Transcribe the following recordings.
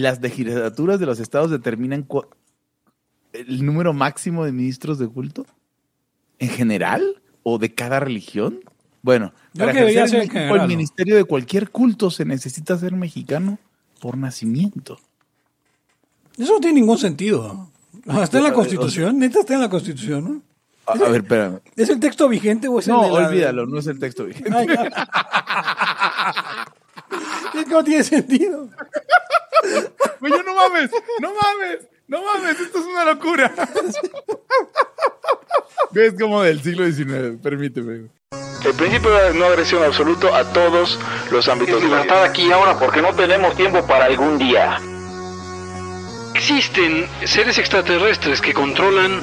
las legislaturas de los estados determinan el número máximo de ministros de culto? ¿En general? ¿O de cada religión? Bueno, para que ejercer en México el ¿no? ministerio de cualquier culto se necesita ser mexicano por nacimiento. Eso no tiene ningún sentido. Está en la Eh, Constitución, neta está en la Constitución, ¿no? A, a ver, espérame. ¿Es el texto vigente o es No, el la- olvídalo, no es el texto vigente. Ay, no. Es que no tiene sentido. Güey, yo no mames, no mames, no mames, esto es una locura. Es como del siglo XIX, permíteme. El principio de no agresión absoluto a todos los ámbitos la vida. aquí ahora porque no tenemos tiempo para algún día. Existen seres extraterrestres que controlan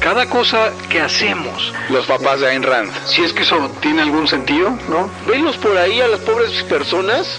cada cosa que hacemos. Los papás de Ayn Rand. Si es que eso tiene algún sentido, ¿no? Venlos por ahí a las pobres personas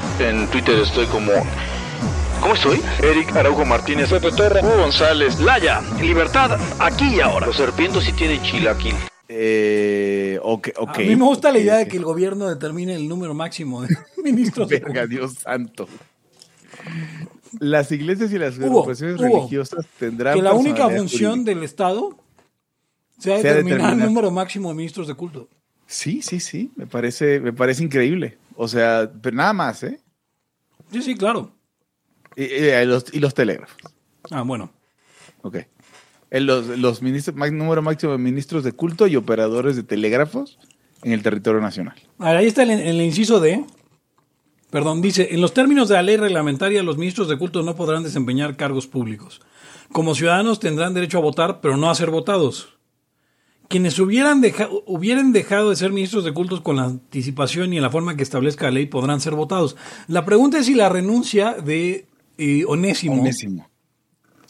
en Twitter estoy como. ¿Cómo estoy? Eric Araujo Martínez, Pepe Torra, Hugo González, Laya, libertad, aquí y ahora. Los serpientes sí tienen chilaquil. Eh, ok, ok. A mí me gusta la idea de que el gobierno determine el número máximo de ministros. de Verga, Dios santo. Las iglesias y las Hugo, agrupaciones Hugo, religiosas tendrán que la única función jurídica. del Estado sea Sea determinar el número máximo de ministros de culto. Sí, sí, sí. Me parece, me parece increíble. O sea, pero nada más, ¿eh? Sí, sí, claro. Y, y los, y los telégrafos. Ah, bueno. Ok. Los, los ministros, número máximo de ministros de culto y operadores de telégrafos en el territorio nacional. Ahí está el, el inciso D. Perdón, dice, en los términos de la ley reglamentaria, los ministros de culto no podrán desempeñar cargos públicos. Como ciudadanos tendrán derecho a votar, pero no a ser votados. Quienes hubieran, deja- hubieran dejado de ser ministros de cultos con la anticipación y en la forma que establezca la ley podrán ser votados. La pregunta es si la renuncia de eh, Onésimo, Onésimo.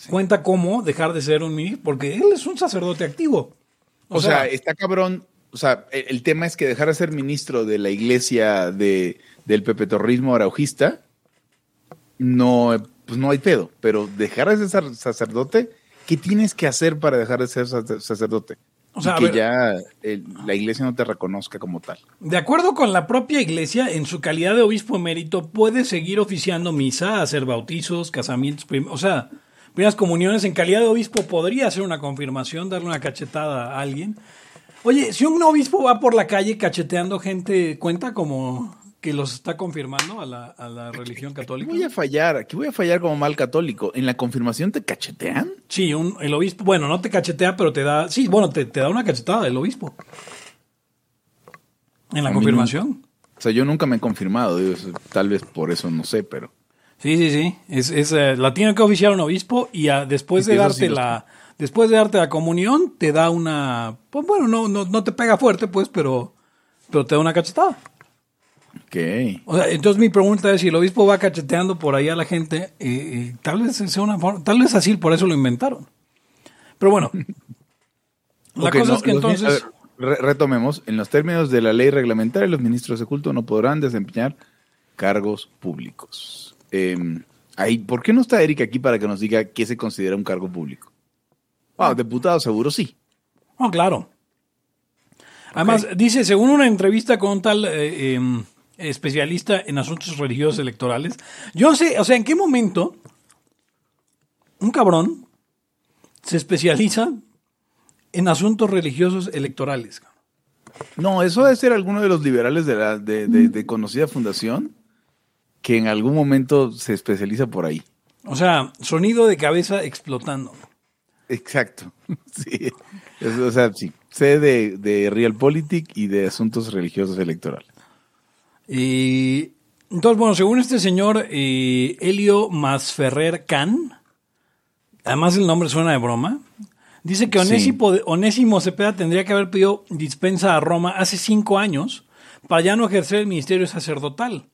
cuenta como dejar de ser un ministro, porque él es un sacerdote activo. O, sea, está cabrón. O sea, el, el tema es que dejar de ser ministro de la iglesia de, del pepetorrismo araujista, no, pues no hay pedo. Pero dejar de ser sac- sacerdote, ¿qué tienes que hacer para dejar de ser sac- sacerdote? O sea, y a que ver. ya el- la iglesia no te reconozca como tal. De acuerdo con la propia iglesia, en su calidad de obispo emérito, puede seguir oficiando misa, hacer bautizos, casamientos, o sea, primeras comuniones. En calidad de obispo podría hacer una confirmación, darle una cachetada a alguien. Oye, si un obispo va por la calle cacheteando gente, ¿cuenta como que los está confirmando a la, a la religión Aquí católica? voy a fallar, aquí voy a fallar como mal católico. ¿En la confirmación te cachetean? Sí, un, el obispo, bueno, no te cachetea, pero te da, sí, bueno, te, te da una cachetada el obispo. En la A confirmación. O sea, yo nunca me he confirmado, digo, tal vez por eso no sé, pero... Sí, sí, sí. Es, es, eh, la tiene que oficiar un obispo y después de darte sí la, después de darte la comunión, te da una, pues bueno, no, no, no te pega fuerte, pues, pero, pero te da una cachetada. Ok. O sea, entonces mi pregunta es si el obispo va cacheteando por ahí a la gente, eh, eh, tal vez sea una forma, tal vez así, por eso lo inventaron. Pero bueno, la cosa no, es que entonces, a ver, re- retomemos. En los términos de la ley reglamentaria, los ministros de culto no podrán desempeñar cargos públicos. Eh, ahí, ¿Por qué no está Erika aquí para que nos diga qué se considera un cargo público? Ah, diputado seguro sí. oh, claro. Además, dice, según una entrevista con un tal eh, em, especialista en asuntos religiosos electorales, yo no sé, o sea, ¿en qué momento un cabrón se especializa en asuntos religiosos electorales? No, eso debe ser alguno de los liberales de, la, de, de- de conocida fundación que en algún momento se especializa por ahí. O sea, sonido de cabeza explotando. Exacto. Sí. Es- o sea, sí. Sé de, de Realpolitik y de asuntos religiosos electorales. Y entonces, bueno, según este señor eh, Helio Masferrer Can, además el nombre suena de broma, dice que Onésimo, Onésimo Cepeda tendría que haber pedido dispensa a Roma hace cinco años para ya no ejercer el ministerio sacerdotal.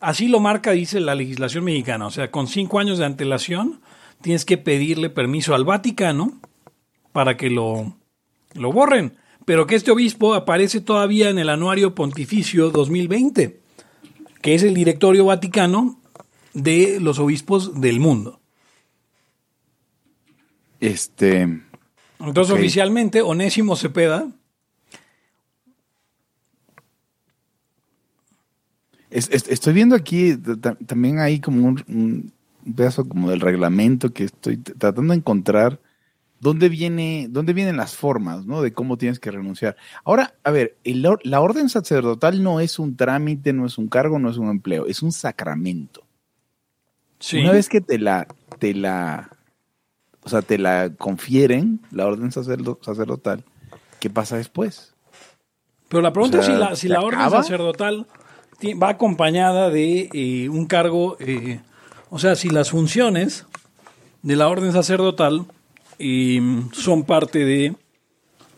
Así lo marca, dice la legislación mexicana. O sea, con cinco años de antelación tienes que pedirle permiso al Vaticano para que lo, lo borren. Pero que este obispo aparece todavía en el Anuario Pontificio 2020, que es el directorio vaticano de los obispos del mundo. Este. Entonces, oficialmente, Onésimo Cepeda es- es- estoy viendo aquí también hay como un, un pedazo como del reglamento que estoy tratando de encontrar dónde viene, dónde vienen las formas, ¿no? De cómo tienes que renunciar. Ahora, a ver, el la orden sacerdotal no es un trámite, no es un cargo, no es un empleo, es un sacramento. Sí. Una vez que te la, te la, o sea, te la confieren, la orden sacerdo- sacerdotal, ¿qué pasa después? Pero la pregunta O sea, es si la, si ¿se la orden acaba? sacerdotal va acompañada de eh, un cargo, eh, o sea, si las funciones de la orden sacerdotal eh, son parte de...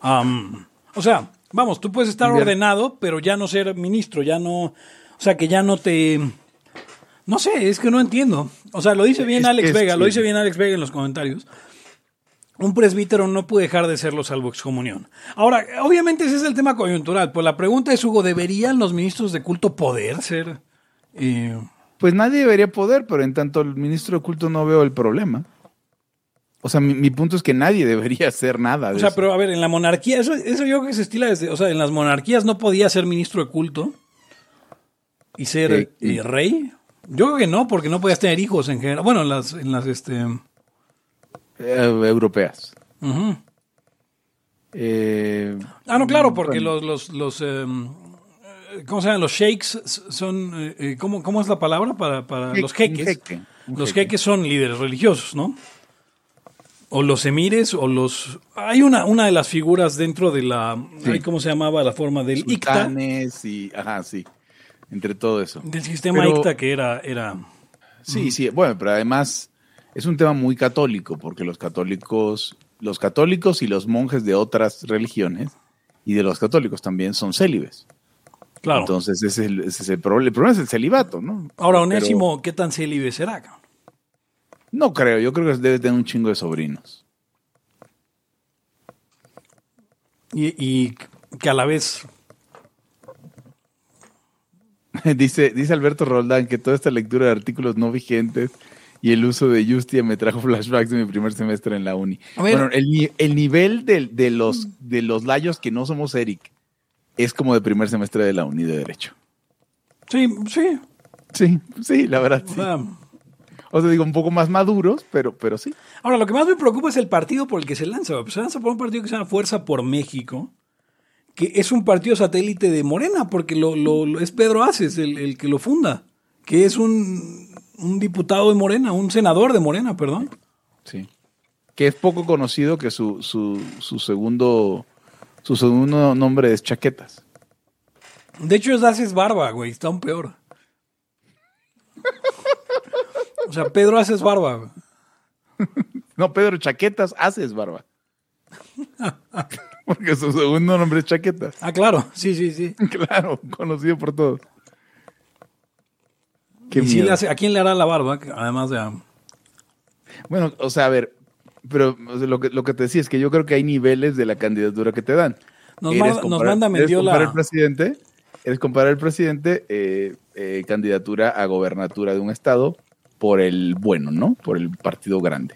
am, o sea, vamos, tú puedes estar Bien. ordenado, pero ya no ser ministro, ya no... O sea, que ya no te... No sé, es que no entiendo. O sea, lo dice bien Es- Alex es Vega, lo dice bien Alex Vega en los comentarios un presbítero no puede dejar de serlo salvo excomunión. Ahora, obviamente ese es el tema coyuntural, pues la pregunta es, Hugo, ¿deberían los ministros de culto poder ser? eh, Pues nadie debería poder, pero en tanto el ministro de culto no veo el problema. O sea, mi, mi punto es que nadie debería hacer nada. De o sea, eso. pero a ver, en la monarquía, eso, eso yo creo que se estila desde, o sea, en las monarquías no podía ser ministro de culto y ser Eh, eh, rey. Yo creo que no, porque no podías tener hijos en general. Bueno, en las, en las, este... Eh, europeas. ujú. Eh, Ah, no, claro, porque bueno, los, los, los em, eh, ¿cómo se llaman? Los sheiks son, eh, ¿cómo, ¿cómo es la palabra para, para los jeques? jeque, los jeque. jeques son líderes religiosos, ¿no? O los emires, o los... Hay una, una de las figuras dentro de la... Sí. ¿Cómo se llamaba la forma del ICTA? sultanes y, ajá, sí, entre todo eso. Del sistema Pero- ICTA que era... era Sí, sí, bueno, pero además es un tema muy católico, porque los católicos, los católicos y los monjes de otras religiones y de los católicos también son célibes. claro. Entonces ese es el, ese es el problema. El problema es el celibato, ¿no? Ahora, Pero Onésimo, ¿qué tan célibe será? No creo, yo creo que debe tener un chingo de sobrinos. Y, y que a la vez... dice, dice Alberto Roldán que toda esta lectura de artículos no vigentes y el uso de Justia me trajo flashbacks de mi primer semestre en la uni. Bueno, el, ni- el nivel de, de los, de los layos que no somos Eric es como de primer semestre de la uni de Derecho. Sí, sí. Sí, sí, la verdad. o sí. sea, O sea, digo, un poco más maduros, pero, pero sí. Ahora, lo que más me preocupa es el partido por el que se lanza. se lanza por un partido que se llama Fuerza por México, que es un partido satélite de Morena, porque lo, lo- lo- es Pedro Aces el, el que lo funda, que es un, un diputado de Morena, un senador de Morena, perdón. Sí. Que es poco conocido que su, su, su segundo su segundo nombre es Chaquetas. De hecho, es Aces Barba, güey, está aún peor. O sea, Pedro Aces Barba. No, Pedro Chaquetas haces barba. Porque su segundo nombre es Chaquetas. Ah, claro, sí, sí, sí. Claro, conocido por todos. Qué Y miedo. le hace- ¿A quién le hará la barba? Además de... Bueno, o sea, a ver, pero lo que, lo que te decía es que yo creo que hay niveles de la candidatura que te dan. Nos manda- nos comparar- manda eres Mendiola- comparar el presidente, eres comparar el presidente eh, eh, candidatura a gobernatura de un estado por el bueno, ¿no? Por el partido grande.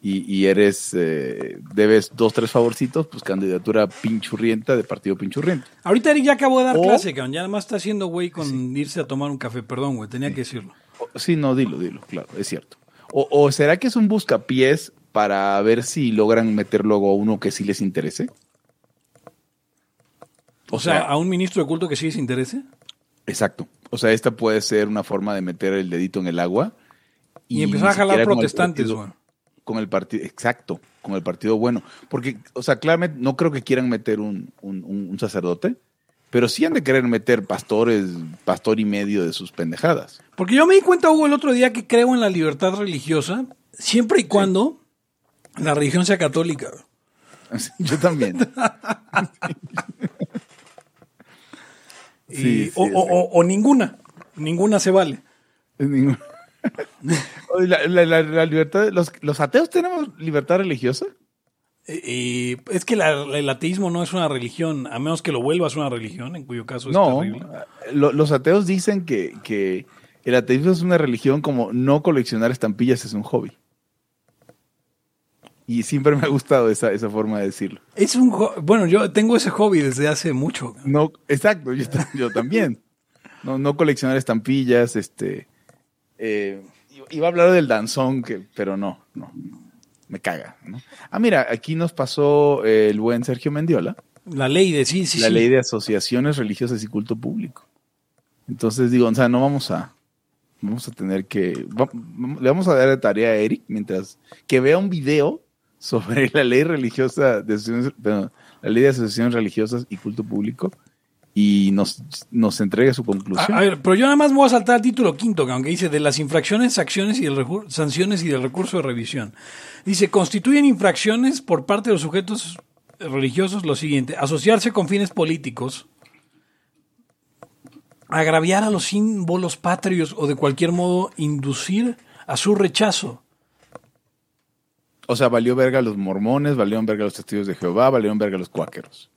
Y, y eres, eh, debes dos, tres favorcitos, pues candidatura pinchurrienta de partido pinchurriente. Ahorita Eric ya acabó de dar O- clase, cabrón. Ya además está haciendo güey con irse a tomar un café. Perdón, güey, tenía que decirlo. Sí, no, dilo, dilo, claro, es cierto. O, o será que es un buscapiés para ver si logran meter luego a uno que sí les interese? O sea, a un ministro de culto que sí se interese. Exacto. O sea, esta puede ser una forma de meter el dedito en el agua. Y, empezar a jalar protestantes, güey. Con el partido, exacto, con el partido bueno. Porque, o sea, claramente no creo que quieran meter un, un- un- un sacerdote, pero sí han de querer meter pastores, pastor y medio de sus pendejadas. Porque yo me di cuenta, Hugo, el otro día que creo en la libertad religiosa, siempre y cuando la religión sea católica. Yo también. Y- Sí, sí, o, o- sí. o- o ninguna. Ninguna se vale. La, la- la- la libertad, los, ¿Los ateos tenemos libertad religiosa? Eh, eh, es que la- el ateísmo no es una religión, a menos que lo vuelvas una religión, en cuyo caso es No, terrible. lo- los ateos dicen que, que el ateísmo es una religión como no coleccionar estampillas es un hobby. Y siempre me ha gustado esa, esa forma de decirlo. Es un bueno, yo tengo ese hobby desde hace mucho. No, exacto, yo, ta- yo también. No, no coleccionar estampillas, este. eh, iba a hablar del danzón, que, pero no, no, me caga. ¿no? Ah, mira, aquí nos pasó el buen Sergio Mendiola, La ley de sí, sí, la sí. ley de asociaciones religiosas y culto público. Entonces digo, o sea, no vamos a, vamos a tener que, va- le vamos a dar de tarea a Eric mientras que vea un video sobre la ley religiosa de perdón, la ley de asociaciones religiosas y culto público y nos, nos entregue su conclusión. a ver, pero yo nada más me voy a saltar al título quinto, que aunque dice de las infracciones, acciones y sanciones y del recurso de revisión. Dice, constituyen infracciones por parte de los sujetos religiosos lo siguiente, asociarse con fines políticos, agraviar a los símbolos patrios o de cualquier modo inducir a su rechazo. O sea, valió verga a los mormones, valieron verga a los testigos de Jehová, valieron verga a los cuáqueros.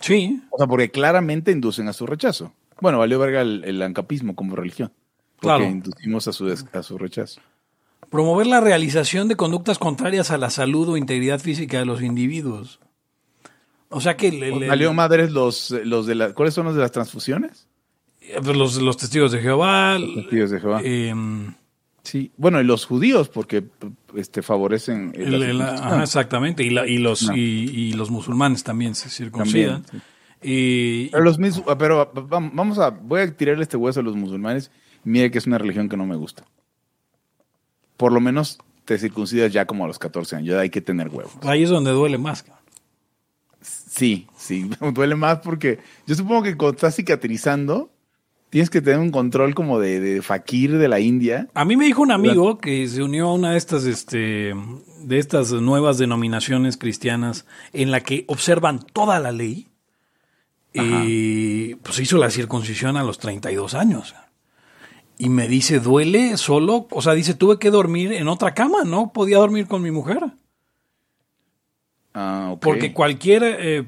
Sí, O sea, porque claramente inducen a su rechazo. Bueno, valió verga el, el ancapismo como religión. Porque Claro. inducimos a su, a su rechazo. promover la realización de conductas contrarias a la salud o integridad física de los individuos. O sea que el- Valió madres los, los de la, ¿cuáles son los de las transfusiones? Eh, pues, los, los testigos de Jehová. testigos de Jehová. em, Sí. Bueno, y los judíos, porque este, favorecen el- el- la ajá, exactamente. Y, la- y los, No. y, y los musulmanes también se circuncidan. También, Y- Pero los mis- ah, pero va- vamos a, voy a tirarle este hueso a los musulmanes. Mire que es una religión que no me gusta. Por lo menos te circuncidas ya como a los 14 años. Ya hay que tener huevos. ahí es donde duele más. cabrón. Sí, sí, duele más porque yo supongo que cuando estás cicatrizando, tienes que tener un control como de, de fakir de la India. A mí me dijo un amigo que se unió a una de estas, este, de estas nuevas denominaciones cristianas en la que observan toda la ley. Y pues hizo la circuncisión a los 32 años. Y me dice, duele solo, o sea, dice, tuve que dormir en otra cama, no podía dormir con mi mujer. Ah. Porque cualquier eh,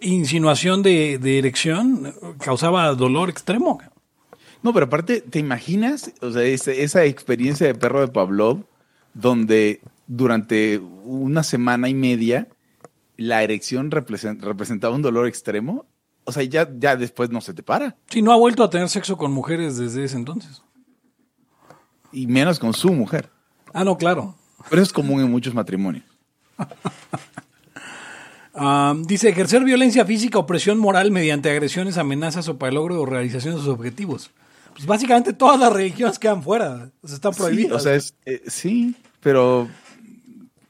insinuación de, de erección causaba dolor extremo. No, pero aparte, ¿te imaginas? O sea, esa, experiencia de perro de Pavlov, donde durante una semana y media la erección represent- representaba un dolor extremo. O sea, ya, ya después no se te para. Sí, no ha vuelto a tener sexo con mujeres desde ese entonces. Y menos con su mujer. Ah, no, claro. Pero eso es común en muchos matrimonios. Ah, dice ejercer violencia física o presión moral mediante agresiones, amenazas o para el logro o realización de sus objetivos. Pues básicamente todas las religiones quedan fuera, o sea, están Sí, prohibidas. o sea, es, eh, sí, pero,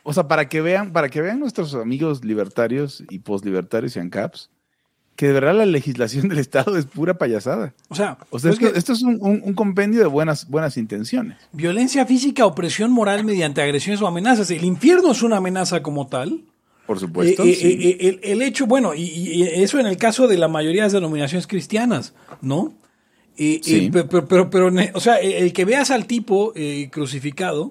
o sea, para que vean, para que vean nuestros amigos libertarios y poslibertarios y ANCAPs, que de verdad la legislación del Estado es pura payasada. o sea, O sea, es esto, es un, un- un compendio de buenas, buenas intenciones. violencia física o presión moral mediante agresiones o amenazas. El infierno es una amenaza como tal. Por supuesto. Eh, eh, sí. eh, el, el hecho, bueno, y, y eso en el caso de la mayoría de las denominaciones cristianas, ¿no? Eh, Sí. eh, pe- pero, pero, pero, ne- o sea, el, el que veas al tipo eh, crucificado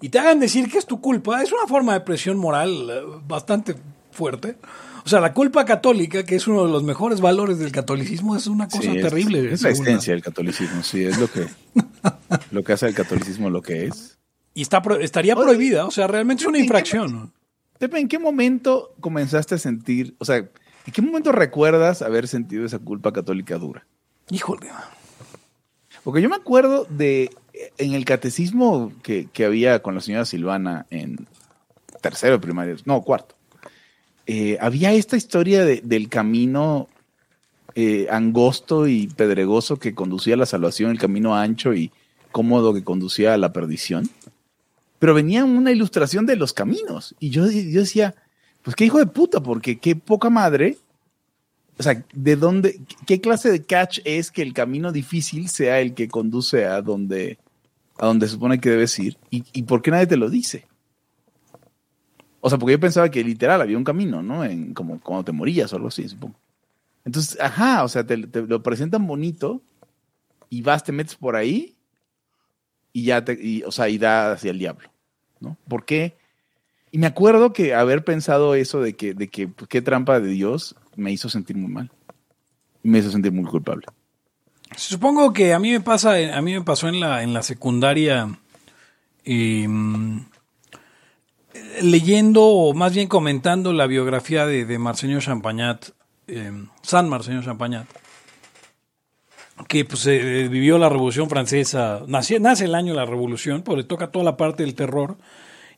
y te hagan decir que es tu culpa es una forma de presión moral eh, bastante fuerte. O sea, la culpa católica, que es uno de los mejores valores del catolicismo, es una cosa Sí, es- terrible. Es, la esencia del catolicismo, sí, es lo que, lo que hace al catolicismo lo que es. Y está pro- estaría prohibida, o sea, realmente es una ¿en qué infracción. Tepe, ¿en qué momento comenzaste a sentir, o sea, en qué momento recuerdas haber sentido esa culpa católica dura? Híjole. Porque yo me acuerdo de en el catecismo que, que había con la señora Silvana en tercero de primaria, no, cuarto. eh, había esta historia de- del camino eh, angosto y pedregoso que conducía a la salvación, el camino ancho y cómodo que conducía a la perdición. Pero venía una ilustración de los caminos. Y yo, yo decía, pues qué hijo de puta, porque qué poca madre o sea, ¿de dónde, qué clase de catch es que el camino difícil sea el que conduce a donde, a donde se supone que debes ir? ¿Y, y por qué nadie te lo dice? O sea, porque yo pensaba que literal había un camino, ¿no? En, como cuando te morías o algo así, supongo. Entonces, ajá, o sea, te, te lo presentan bonito y vas, te metes por ahí y ya te, y, o sea, y da hacia el diablo, ¿no? ¿Por qué? Y me acuerdo que haber pensado eso de que, de que pues, qué trampa de Dios me hizo sentir muy mal. Me hizo sentir muy culpable. Supongo que a mí me pasa, a mí me pasó en la, en la secundaria, eh, leyendo o más bien comentando la biografía de, de Marceño Champagnat, eh, San Marceño Champagnat, que pues eh, vivió la Revolución Francesa, nace, nace el año de la Revolución, pues le toca toda la parte del terror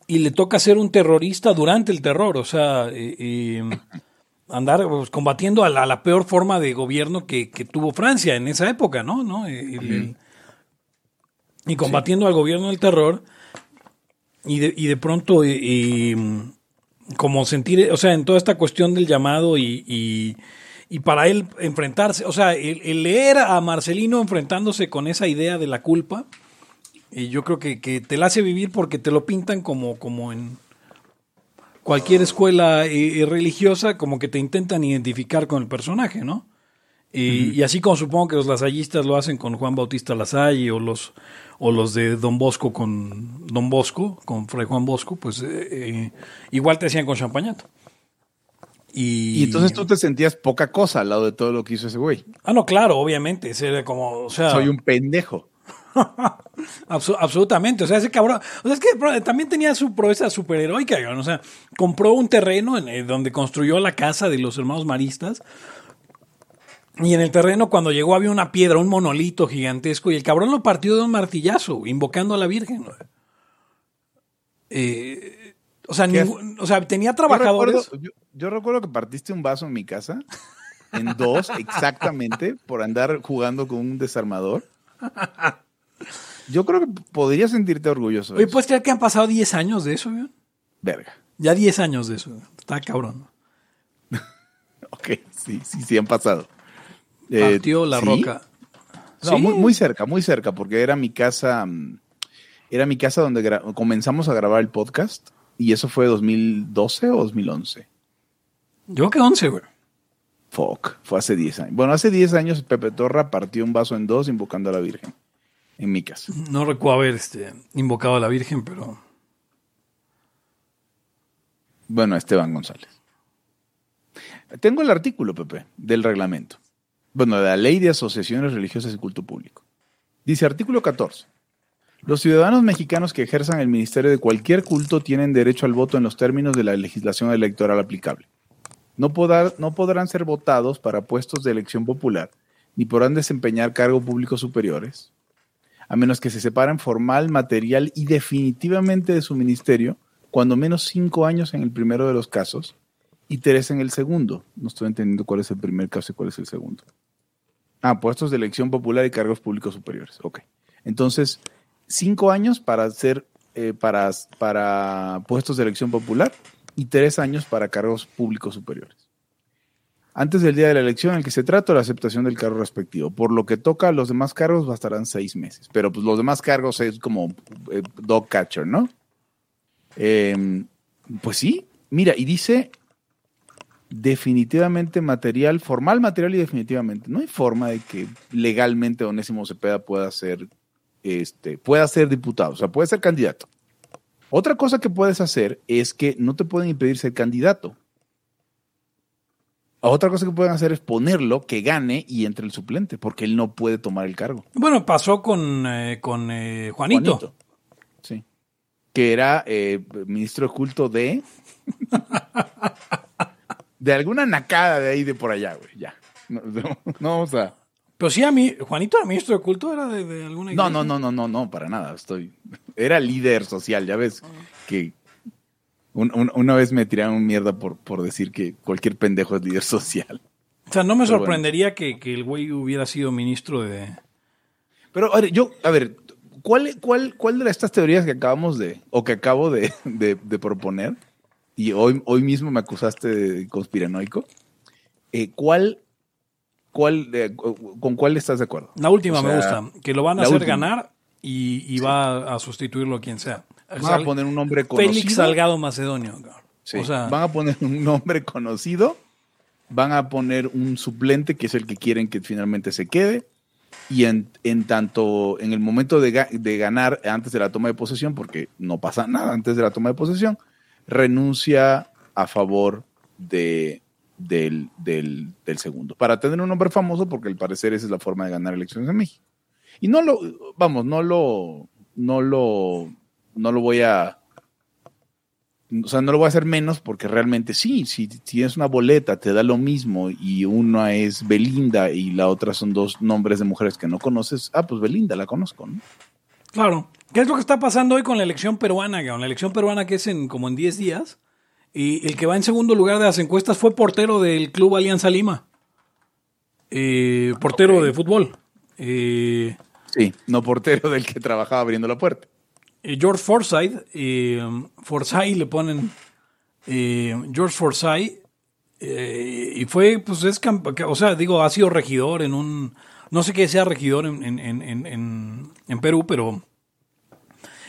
y le toca ser un terrorista durante el terror, o sea, eh, eh, andar pues, combatiendo a la, a la, peor forma de gobierno que, que, tuvo Francia en esa época, ¿no? ¿No? El, el, y combatiendo sí. al gobierno del terror y de, y de pronto y, como sentir, o sea, en toda esta cuestión del llamado y, y, y para él enfrentarse, o sea, el, el, leer a Marcelino enfrentándose con esa idea de la culpa, y yo creo que, que, te la hace vivir porque te lo pintan como, como en cualquier escuela eh, religiosa, como que te intentan identificar con el personaje, ¿no? Y, uh -huh. y, así como supongo que los lasallistas lo hacen con Juan Bautista Lasalle o los, o los de Don Bosco con Don Bosco, con Fray Juan Bosco, pues eh, eh, igual te hacían con Champañato. Y, y, entonces tú te sentías poca cosa al lado de todo lo que hizo ese güey. Ah, no, claro, obviamente. Era como, o sea. Soy un pendejo. Abs absolutamente. O sea, ese cabrón. O sea, es que también tenía su proeza superheroica. O sea, compró un terreno en, en donde construyó la casa de los hermanos maristas. Y en el terreno, cuando llegó, había una piedra, un monolito gigantesco. Y el cabrón lo partió de un martillazo, invocando a la Virgen. Eh, o, sea, ningún, o sea, tenía trabajadores. Yo recuerdo, yo, yo recuerdo que partiste un vaso en mi casa. En dos, exactamente, por andar jugando con un desarmador. Yo creo que podrías sentirte orgulloso. Oye, ¿puedes creer que han pasado 10 años de eso, güey? Verga. Ya 10 años de eso. Está cabrón. ok, sí, sí, sí han pasado. Partió eh, la ¿sí? roca. No, ¿Sí? muy, muy, cerca, muy cerca, porque era mi casa, mm, era mi casa donde comenzamos a grabar el podcast y eso fue 2012 o 2011. Yo creo que 11, güey. Fuck, fue hace 10 años. Bueno, hace 10 años Pepe Torra partió un vaso en dos invocando a la Virgen en mi casa. No recuerdo haber este, invocado a la Virgen, pero. Bueno, Esteban González. Tengo el artículo, Pepe, del reglamento. Bueno, de la Ley de Asociaciones Religiosas y Culto Público. Dice artículo 14. Los ciudadanos mexicanos que ejerzan el ministerio de cualquier culto tienen derecho al voto en los términos de la legislación electoral aplicable. No, podrá, no podrán ser votados para puestos de elección popular, ni podrán desempeñar cargos públicos superiores, a menos que se separen formal, material y definitivamente de su ministerio, cuando menos cinco años en el primero de los casos y tres en el segundo. No estoy entendiendo cuál es el primer caso y cuál es el segundo. Ah, puestos de elección popular y cargos públicos superiores. Ok. Entonces, cinco años para ser eh, para, para puestos de elección popular y tres años para cargos públicos superiores. Antes del día de la elección en el que se trata la aceptación del cargo respectivo. Por lo que toca los demás cargos bastarán seis meses. Pero pues los demás cargos es como eh, dog catcher, ¿no? Eh, pues sí, mira, y dice definitivamente material, formal, material y definitivamente. No hay forma de que legalmente Onésimo Cepeda pueda ser, este, pueda ser diputado, o sea, puede ser candidato. Otra cosa que puedes hacer es que no te pueden impedir ser candidato. Otra cosa que pueden hacer es ponerlo, que gane y entre el suplente, porque él no puede tomar el cargo. Bueno, pasó con, eh, con eh, Juanito. Juanito. Sí. Que era eh, ministro de culto de. de alguna nacada de ahí de por allá, güey. Ya. No, no, no vamos a. Pero sí, a mí, Juanito era ministro de culto, era de, de alguna iglesia. No, no, no, no, no, no, para nada. Estoy. Era líder social, ya ves. Que un, un, una vez me tiraron mierda por, por decir que cualquier pendejo es líder social. O sea, no me Pero sorprendería bueno. que, que, el güey hubiera sido ministro de. Pero, a ver, yo, a ver, ¿cuál, cuál, cuál de estas teorías que acabamos de, o que acabo de, de, de proponer, y hoy, hoy mismo me acusaste de conspiranoico, eh, ¿cuál, cuál, eh, ¿con cuál estás de acuerdo? La última o sea, me gusta, que lo van a hacer última. ganar y, y sí. va a sustituirlo a quien sea. Van a poner un nombre conocido. Félix Salgado Macedonio. Sí. O sea, van a poner un nombre conocido, van a poner un suplente que es el que quieren que finalmente se quede y en, en tanto en el momento de, ga- de ganar antes de la toma de posesión, porque no pasa nada antes de la toma de posesión, renuncia a favor de, del, del, del segundo, para tener un hombre famoso, porque al parecer esa es la forma de ganar elecciones en México. Y no lo, vamos, no lo, no lo, no lo voy a, o sea, no lo voy a hacer menos porque realmente sí, si tienes una boleta, te da lo mismo y una es Belinda y la otra son dos nombres de mujeres que no conoces, ah, pues Belinda la conozco, ¿no? Claro. ¿Qué es lo que está pasando hoy con la elección peruana? Gao? La elección peruana que es en como en 10 días. Y el que va en segundo lugar de las encuestas fue portero del Club Alianza Lima. Eh, portero de fútbol. Eh, Sí, no portero del que trabajaba abriendo la puerta. eh, George Forsyth. Eh, Forsyth le ponen eh, George Forsyth. eh, y fue, pues es, o sea, digo, ha sido regidor en un, no sé qué sea regidor en, en, en, en, en- en Perú, pero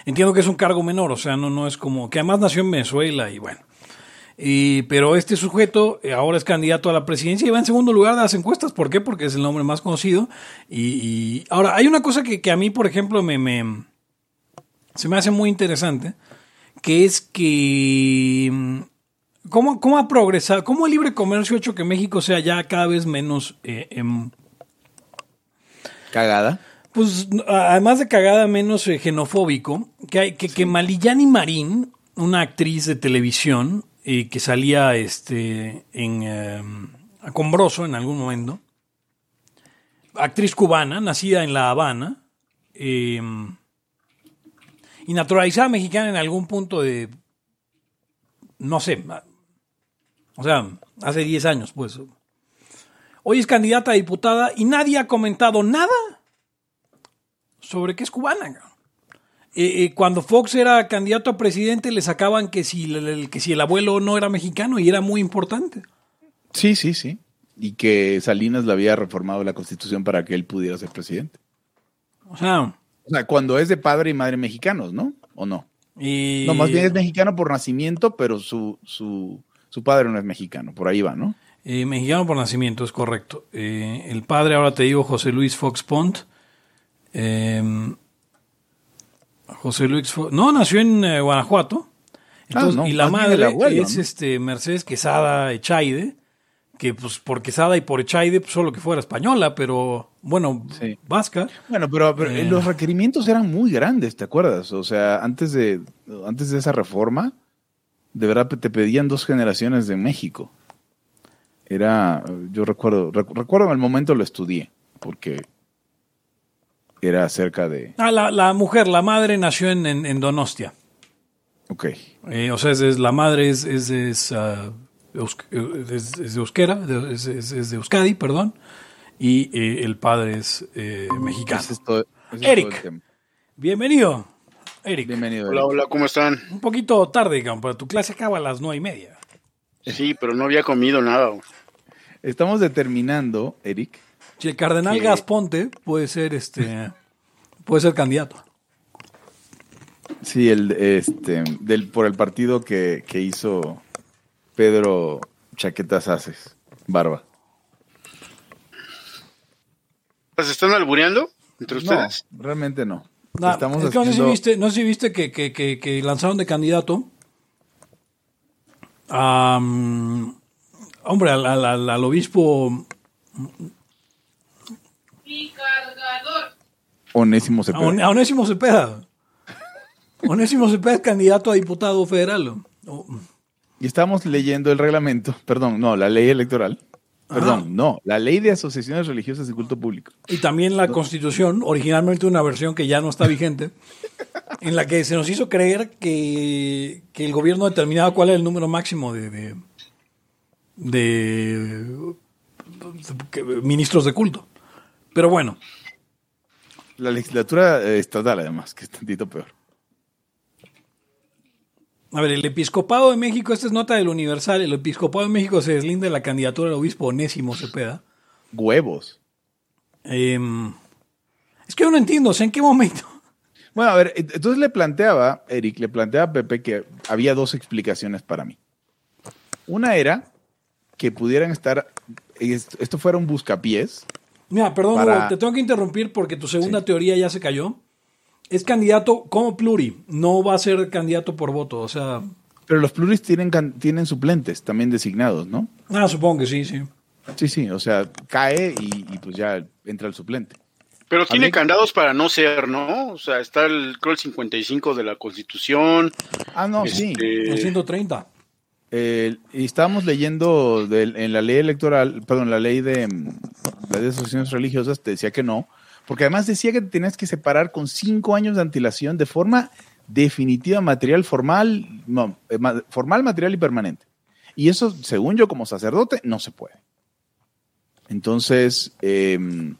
entiendo que es un cargo menor, o sea, no, no es como, que además nació en Venezuela y bueno. Y, pero este sujeto eh, ahora es candidato a la presidencia y va en segundo lugar de las encuestas. ¿Por qué? Porque es el nombre más conocido. Y, y- ahora, hay una cosa que, que a mí, por ejemplo, me, me- se me hace muy interesante, que es que mm, cómo, cómo ha progresado, cómo el libre comercio ha hecho que México sea ya cada vez menos eh, em, Cagada. pues además de cagada menos eh, xenofóbico, que hay que, que Malillani Marín, una actriz de televisión eh, que salía este en eh, Acombroso en algún momento, actriz cubana, nacida en La Habana, eh, y naturalizada mexicana en algún punto de, no sé, o sea, hace 10 años, pues. Hoy es candidata a diputada y nadie ha comentado nada sobre que es cubana. Eh, eh, cuando Fox era candidato a presidente le sacaban que si el, el- que si el abuelo no era mexicano y era muy importante. Sí, sí, sí. Y que Salinas le había reformado la constitución para que él pudiera ser presidente. O sea, O sea, cuando es de padre y madre mexicanos, ¿no? ¿O no? y- No, más bien es mexicano por nacimiento, pero su, su, su padre no es mexicano. Por ahí va, ¿no? eh, mexicano por nacimiento, es correcto. Eh, el padre, ahora te digo, José Luis Fox Pont. Eh, José Luis Fox, no, nació en eh, Guanajuato. Entonces, Ah, no, y la el madre abuelo, es ¿no? este Mercedes Quesada Echaide, que pues por Quesada y por Echaide, pues solo que fuera española, pero bueno, Sí. vasca. Bueno, pero, pero Eh. los requerimientos eran muy grandes, ¿te acuerdas? O sea, antes de, antes de esa reforma, de verdad te pedían dos generaciones de México. Era, yo recuerdo, recu- recuerdo el momento lo estudié, porque era cerca de, Ah, la, la mujer, la madre nació en, en- en Donostia. ok, Eh, o sea, es, es- la madre es, es, eh, es- es de Euskera, de- es, es- es de Euskadi, perdón, y eh, el padre es eh, mexicano. todo, Eric. Bienvenido, Eric. Bienvenido. Hola, Eric. hola, ¿cómo están? Un poquito tarde, pero tu clase acaba a las nueve y media. Sí, pero no había comido nada. Estamos determinando, Eric, Si el cardenal Que- Gasponte puede ser este puede ser candidato. Sí, el, este, del, por el partido que, que hizo Pedro Chaquetas Haces, Barba. ¿Se están albureando entre No, ustedes? realmente no. Nah, Estamos es que no sé si viste, no sé si viste que, que- que- que lanzaron de candidato a, hombre, al, al- al- al obispo Onésimo Cepeda. On- Onésimo Cepeda. Onésimo Cepeda es candidato a diputado federal. O- Y estamos leyendo el reglamento, perdón, no, la ley electoral. Perdón, no, la ley de asociaciones religiosas y culto público. Y también la constitución, originalmente una versión que ya no está vigente, en la que se nos hizo creer que, que el gobierno determinaba cuál era el número máximo de, de, de- de ministros de culto. Pero bueno, La legislatura eh, estatal, además, que es tantito peor. a ver, el episcopado de México, esta es nota del Universal, el episcopado de México se deslinda de la candidatura del obispo Onésimo Cepeda. Huevos. Em, es que yo no entiendo, o sea, ¿en qué momento? Bueno, a ver, ent- entonces le planteaba, Eric, le planteaba a Pepe que había dos explicaciones para mí. Una era que pudieran estar, es- esto fuera un buscapiés Mira, perdón, Para- Hugo, te tengo que interrumpir porque tu segunda teoría ya se cayó. Es candidato como pluri, no va a ser candidato por voto. O sea, Pero los pluris tienen, tienen suplentes también designados, ¿no? ah, supongo que sí, sí. Sí, sí, o sea, cae y, y pues ya entra el suplente. Pero tiene mí- candados para no ser, ¿no? O sea, está el, creo, el 55 de la Constitución. Ah, no, sí. Este, El 130. Eh, estábamos leyendo en la ley electoral, perdón, la ley de, la ley de asociaciones religiosas, te decía que no, porque además decía que te tenías que separar con cinco años de antelación de forma definitiva, material, formal, no, eh, ma- formal, material y permanente. Y eso, según yo como sacerdote, no se puede. Entonces, el-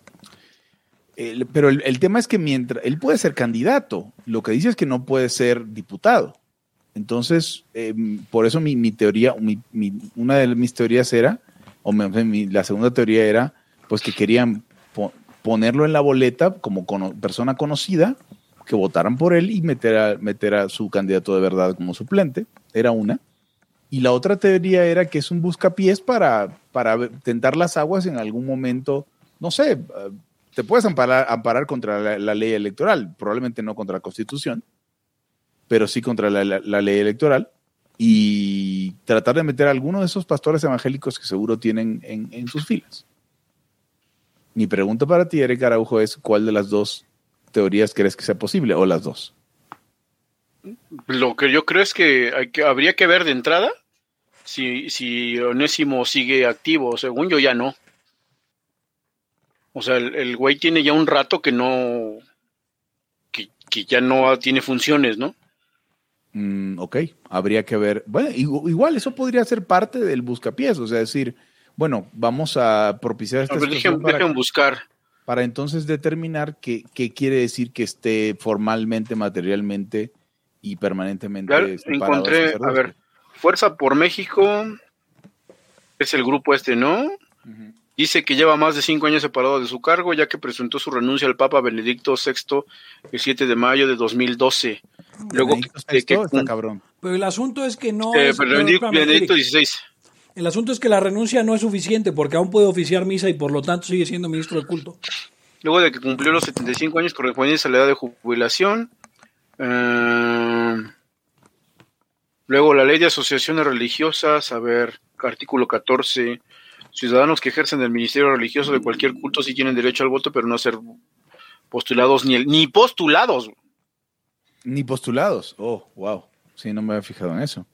pero el, el tema es que mientras él puede ser candidato, lo que dice es que no puede ser diputado. Entonces, eh, por eso mi, mi teoría, una de mis teorías era, o la segunda teoría era, pues que querían po- ponerlo en la boleta como persona conocida, que votaran por él y meter a, meter a su candidato de verdad como suplente. Era una. Y la otra teoría era que es un buscapiés para, para tentar las aguas en algún momento, no sé, eh, te puedes amparar, amparar contra la ley electoral, probablemente no contra la constitución, pero sí contra la, la- ley electoral y tratar de meter a alguno de esos pastores evangélicos que seguro tienen en, en sus filas. Mi pregunta para ti, Eric Araujo, es ¿cuál de las dos teorías crees que sea posible o las dos? Lo que yo creo es que habría que ver de entrada si, si Onésimo sigue activo. Según yo, ya no. O sea, el, el güey tiene ya un rato que no. que, que ya no tiene funciones, ¿no? Mm, ok, habría que ver. Bueno, igu- igual eso podría ser parte del buscapiés, o sea, decir, bueno, vamos a propiciar esta dejen, para, dejen buscar. para entonces determinar qué, qué quiere decir que esté formalmente, materialmente y permanentemente Claro, encontré, a ver, Fuerza por México es el grupo este, ¿no? Dice que lleva más de cinco años separado de su cargo, ya que presentó su renuncia al Papa Benedicto VI el 7 de mayo de 2012. Luego que, que- está cabrón. Pero el asunto es que no. eh, es- pero Benedicto. El asunto es que la renuncia no es suficiente porque aún puede oficiar misa y por lo tanto sigue siendo ministro del culto. Luego de que cumplió los 75 años correspondientes a la edad de jubilación. eh, luego la ley de asociaciones religiosas, a ver, artículo 14. Ciudadanos que ejercen el ministerio religioso de cualquier culto sí tienen derecho al voto, pero no a ser postulados ni, el- ni postulados. Ni postulados. Oh, wow. Sí, no me había fijado en eso.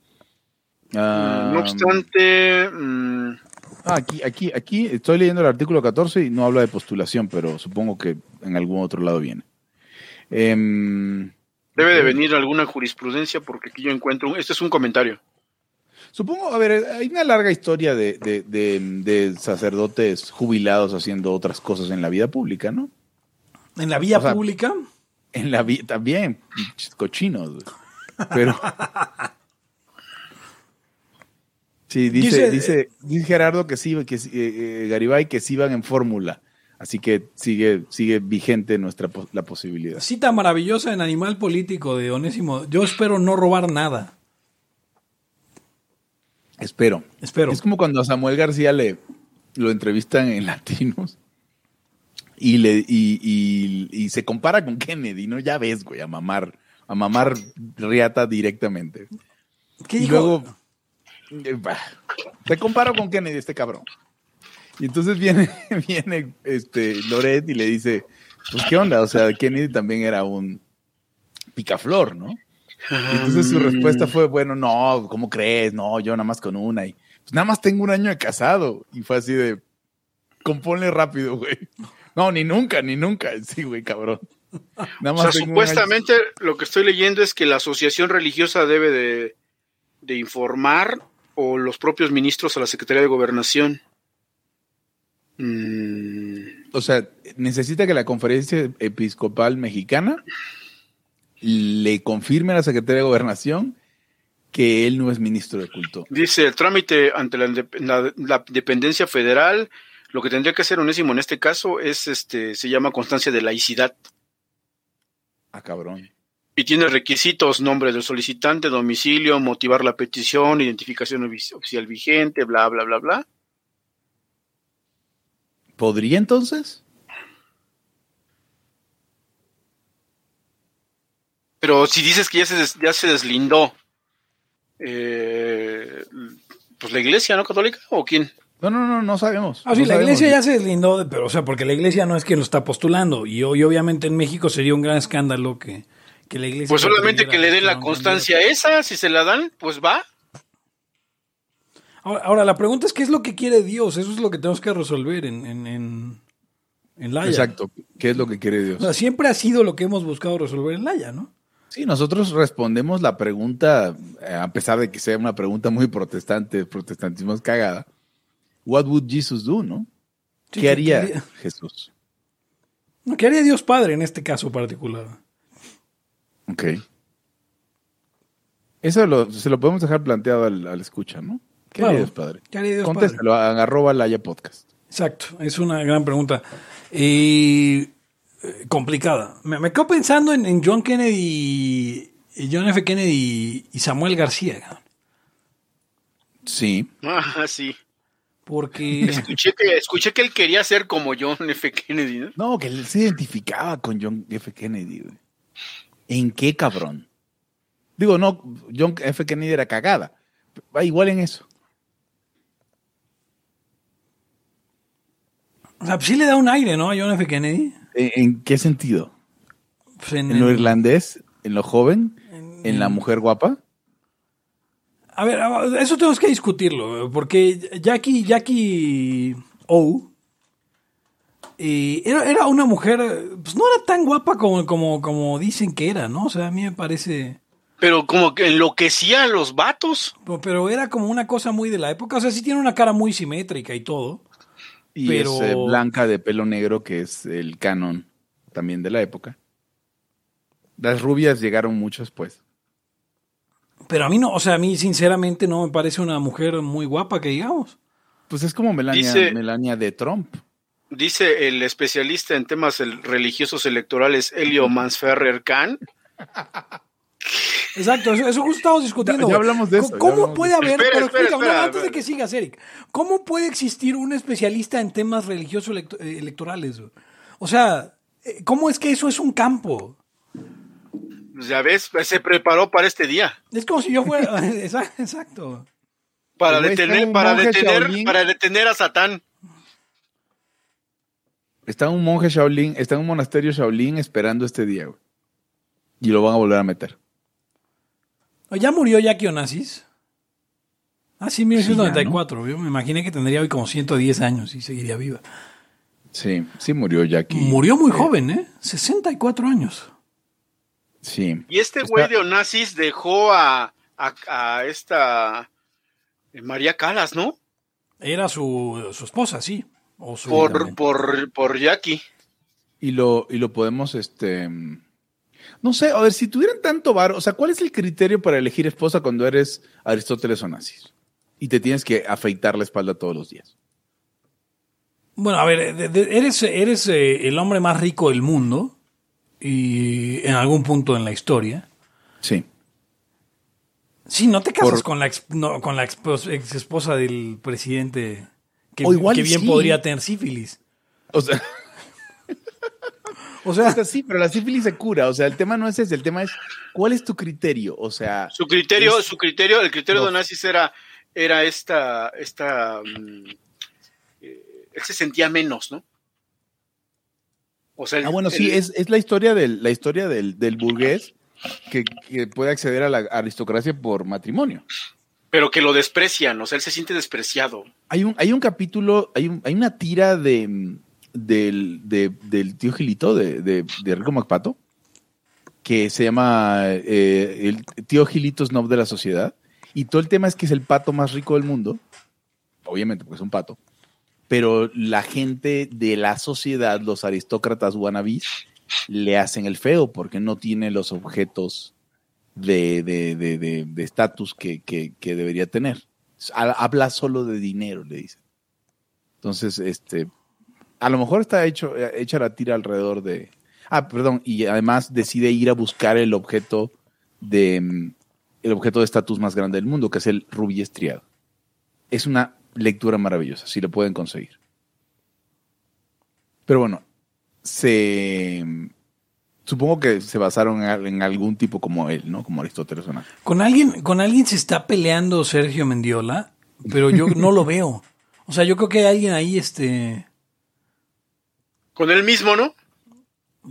Ah, no obstante, mm, ah, aquí, aquí, aquí estoy leyendo el artículo 14 y no habla de postulación, pero supongo que en algún otro lado viene. Em, debe de venir alguna jurisprudencia porque aquí yo encuentro, un- este es un comentario. Supongo, a ver, hay una larga historia de, de- de- de sacerdotes jubilados haciendo otras cosas en la vida pública, ¿no? En la O sea, pública. En la vida también, cochinos. Pero. Sí, dice, Dice- dice, dice Gerardo que sí, que eh, eh, Garibay, que sí van en fórmula. Así que sigue, sigue vigente nuestra la posibilidad. Cita maravillosa en Animal Político de Onésimo. Yo espero no robar nada. Espero. Espero. Es como cuando a Samuel García le lo entrevistan en Latinos y le y, y- y se compara con Kennedy, ¿no? Ya ves, güey, a mamar, a mamar riata directamente. ¿Qué y dijo? luego eh, bah, te comparo con Kennedy, este cabrón. Y entonces viene, viene este Loret y le dice, pues qué onda, o sea, Kennedy también era un picaflor, ¿no? Y entonces su respuesta fue, bueno, no, ¿cómo crees? No, yo nada más con una. Y pues nada más tengo un año de casado. Y fue así de, componle rápido, güey. No, ni nunca, ni nunca. Sí, güey, cabrón. Nada O sea, supuestamente lo que estoy leyendo es que la asociación religiosa debe de, de informar o los propios ministros a la Secretaría de Gobernación. Mm, O sea, necesita que la conferencia episcopal mexicana le confirme a la Secretaría de Gobernación que él no es ministro de culto. dice el trámite ante la, indep- la- la dependencia federal, lo que tendría que hacer Onésimo en este caso es, este, se llama constancia de laicidad. Ah, cabrón. Y tiene requisitos, nombre del solicitante, domicilio, motivar la petición, identificación oficial vigente, bla, bla, bla, bla. ¿Podría entonces? Pero si dices que ya se, deslindó, eh, pues la iglesia, ¿no? Católica o quién? No, no, no, no sabemos. Ah, sí, No la sabemos. iglesia ya se deslindó, de- pero o sea, porque la iglesia no es quien lo está postulando. Y, hoy obviamente en México sería un gran escándalo que, que la iglesia. Pues solamente que le den la constancia esa, si se la dan, pues va. Ahora, ahora, la pregunta es: ¿qué es lo que quiere Dios? Eso es lo que tenemos que resolver en, en, en, en Laia. Exacto. ¿Qué es lo que quiere Dios? O sea, siempre ha sido lo que hemos buscado resolver en Laia, ¿no? Sí, nosotros respondemos la pregunta, eh, a pesar de que sea una pregunta muy protestante, protestantismo es cagada. What would Jesus do, no? Sí, ¿Qué haría ¿qué haría? Jesús? No, ¿Qué haría Dios Padre en este caso particular? Ok. Eso lo- se lo podemos dejar planteado al, al escucha, ¿no? ¿Qué Claro. haría Dios Padre? ¿Qué haría Dios Contéstalo a arroba Laya Podcast. Exacto, es una gran pregunta. Y eh, complicada. Me, me quedo pensando en, en John Kennedy, y John F. Kennedy y Samuel García. Sí. Ah, sí. Porque Escuché que, escuché que él quería ser como John F. Kennedy, ¿no? No, que él se identificaba con John F. Kennedy. güey. ¿En qué cabrón? Digo, no, John F. Kennedy era cagada. Va igual en eso. o sea, sí le da un aire, ¿no? A John F. Kennedy. ¿En, en qué sentido? Pues en- ¿En lo irlandés? ¿En lo joven? ¿En la mujer guapa? A ver, eso tenemos que discutirlo, porque Jackie, Jackie O eh, era, era una mujer, pues no era tan guapa como, como, como dicen que era, ¿no? O sea, a mí me parece... Pero como que enloquecía a los vatos. Pero, pero era como una cosa muy de la época. O sea, sí tiene una cara muy simétrica y todo. Y Pero- es eh, blanca de pelo negro, que es el canon también de la época. Las rubias llegaron mucho después. Pero a mí no, o sea, a mí sinceramente no me parece una mujer muy guapa que digamos. Pues es como Melania, Dice- Melania de Trump. Dice el especialista en temas el- religiosos electorales Elio Mansferrer Khan. Exacto, eso, eso justo estamos discutiendo. Ya- hablamos de eso, ¿Cómo- ya ¿Cómo hablamos puede de haber, Espera, pero espera, explícame, no, espera, antes de que sigas, Eric, ¿cómo puede existir un especialista en temas religiosos eh, electorales? O sea, eh, ¿cómo es que eso es un campo? Pues Ya ves, se preparó para este día. Es como si yo fuera... Exa- Exacto. Para detener, para detener, Shaolin. para detener a Satán. Está un monje Shaolin, está en un monasterio Shaolin esperando este día, güey. Y lo van a volver a meter. ¿Ya murió Jackie Onassis? Ah, sí, Sí, 1994. Yo me imaginé que tendría hoy como 110 años y seguiría viva. Sí, sí murió Jackie. Murió muy Eh, joven, ¿eh? 64 años. Sí. Y este Está- güey de Onassis dejó a, a, a esta eh, María Calas, ¿no? Era su, su esposa, sí. O su, Por, por, por Jackie. Y lo, y lo podemos, este. No sé, a ver, si tuvieran tanto bar, o sea, ¿cuál es el criterio para elegir esposa cuando eres Aristóteles Onassis? Y te tienes que afeitar la espalda todos los días. Bueno, a ver, de- de- eres, eres eh, el hombre más rico del mundo y en algún punto en la historia. Sí. Sí, no te casas Por- con la ex, no, con la ex, ex esposa del presidente que, O igual que bien sí. podría tener sífilis. O sea, O sea, o sea, sí, pero la sífilis se cura. O sea, el tema no es ese, el tema es ¿cuál es tu criterio? O sea, Su criterio, Es- su criterio, el criterio de. Onassis era, era esta, esta, mm, eh, él se sentía menos, ¿no? O sea, ah, bueno, sí, el- es, es la historia del, la historia del, del burgués que, que puede acceder a la aristocracia por matrimonio. pero que lo desprecian, o sea, él se siente despreciado. Hay un, hay un capítulo, hay, un, hay una tira de, del, de- del tío Gilito, de, de, de Rico Macpato, que se llama eh, El tío Gilito Snob de la Sociedad. Y todo el tema es que es el pato más rico del mundo, obviamente porque es un pato, pero la gente de la sociedad, los aristócratas wannabes, le hacen el feo porque no tiene los objetos de de- de- de- de estatus que, que- que debería tener. Ha- Habla solo de dinero, le dicen. Entonces, este, a lo mejor está hecho, hecha la tira alrededor de. Ah, perdón, y además decide ir a buscar el objeto de mm, el objeto de estatus más grande del mundo, que es el rubí estriado. Es una lectura maravillosa, si lo pueden conseguir. Pero bueno, se Supongo que se basaron en, algún tipo como él, ¿no? Como Aristóteles. o no. Con alguien, con alguien se está peleando Sergio Mendiola, pero yo no lo veo. O sea, yo creo que hay alguien ahí, este. Con él mismo, ¿no?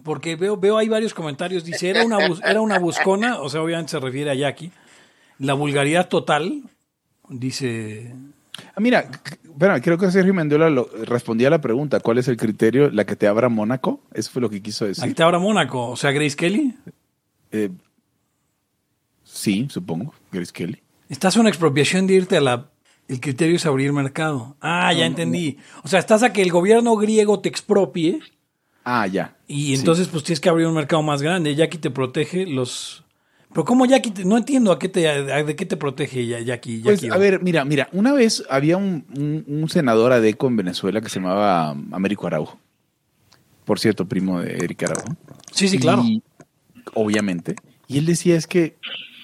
Porque veo, veo ahí varios comentarios. Dice, era una, bus- era una buscona, o sea, obviamente se refiere a Jackie. La vulgaridad total, dice. Ah, mira, espera, creo que Sergio Mendiola lo, respondía a la pregunta, ¿cuál es el criterio? ¿La que te abra Mónaco? Eso fue lo que quiso decir. Aquí te ahora Mónaco, o sea, Grace Kelly. Eh, sí, supongo, Grace Kelly. Estás a una expropiación de irte a la. El criterio es abrir mercado. Ah, ya entendí. O sea, estás a que el gobierno griego te expropie Ah, ya. y entonces pues tienes que abrir un mercado más grande. Jackie te protege los. Pero ¿cómo Jackie? te- No entiendo a qué te, a- de qué te protege ya- Jackie. Pues, Jackie a ver, mira, mira, una vez había un, un- un senador adeco en Venezuela que se llamaba Américo Araujo. Por cierto, primo de Eric Araujo. Sí, sí, claro. Y, obviamente. Y él decía es que,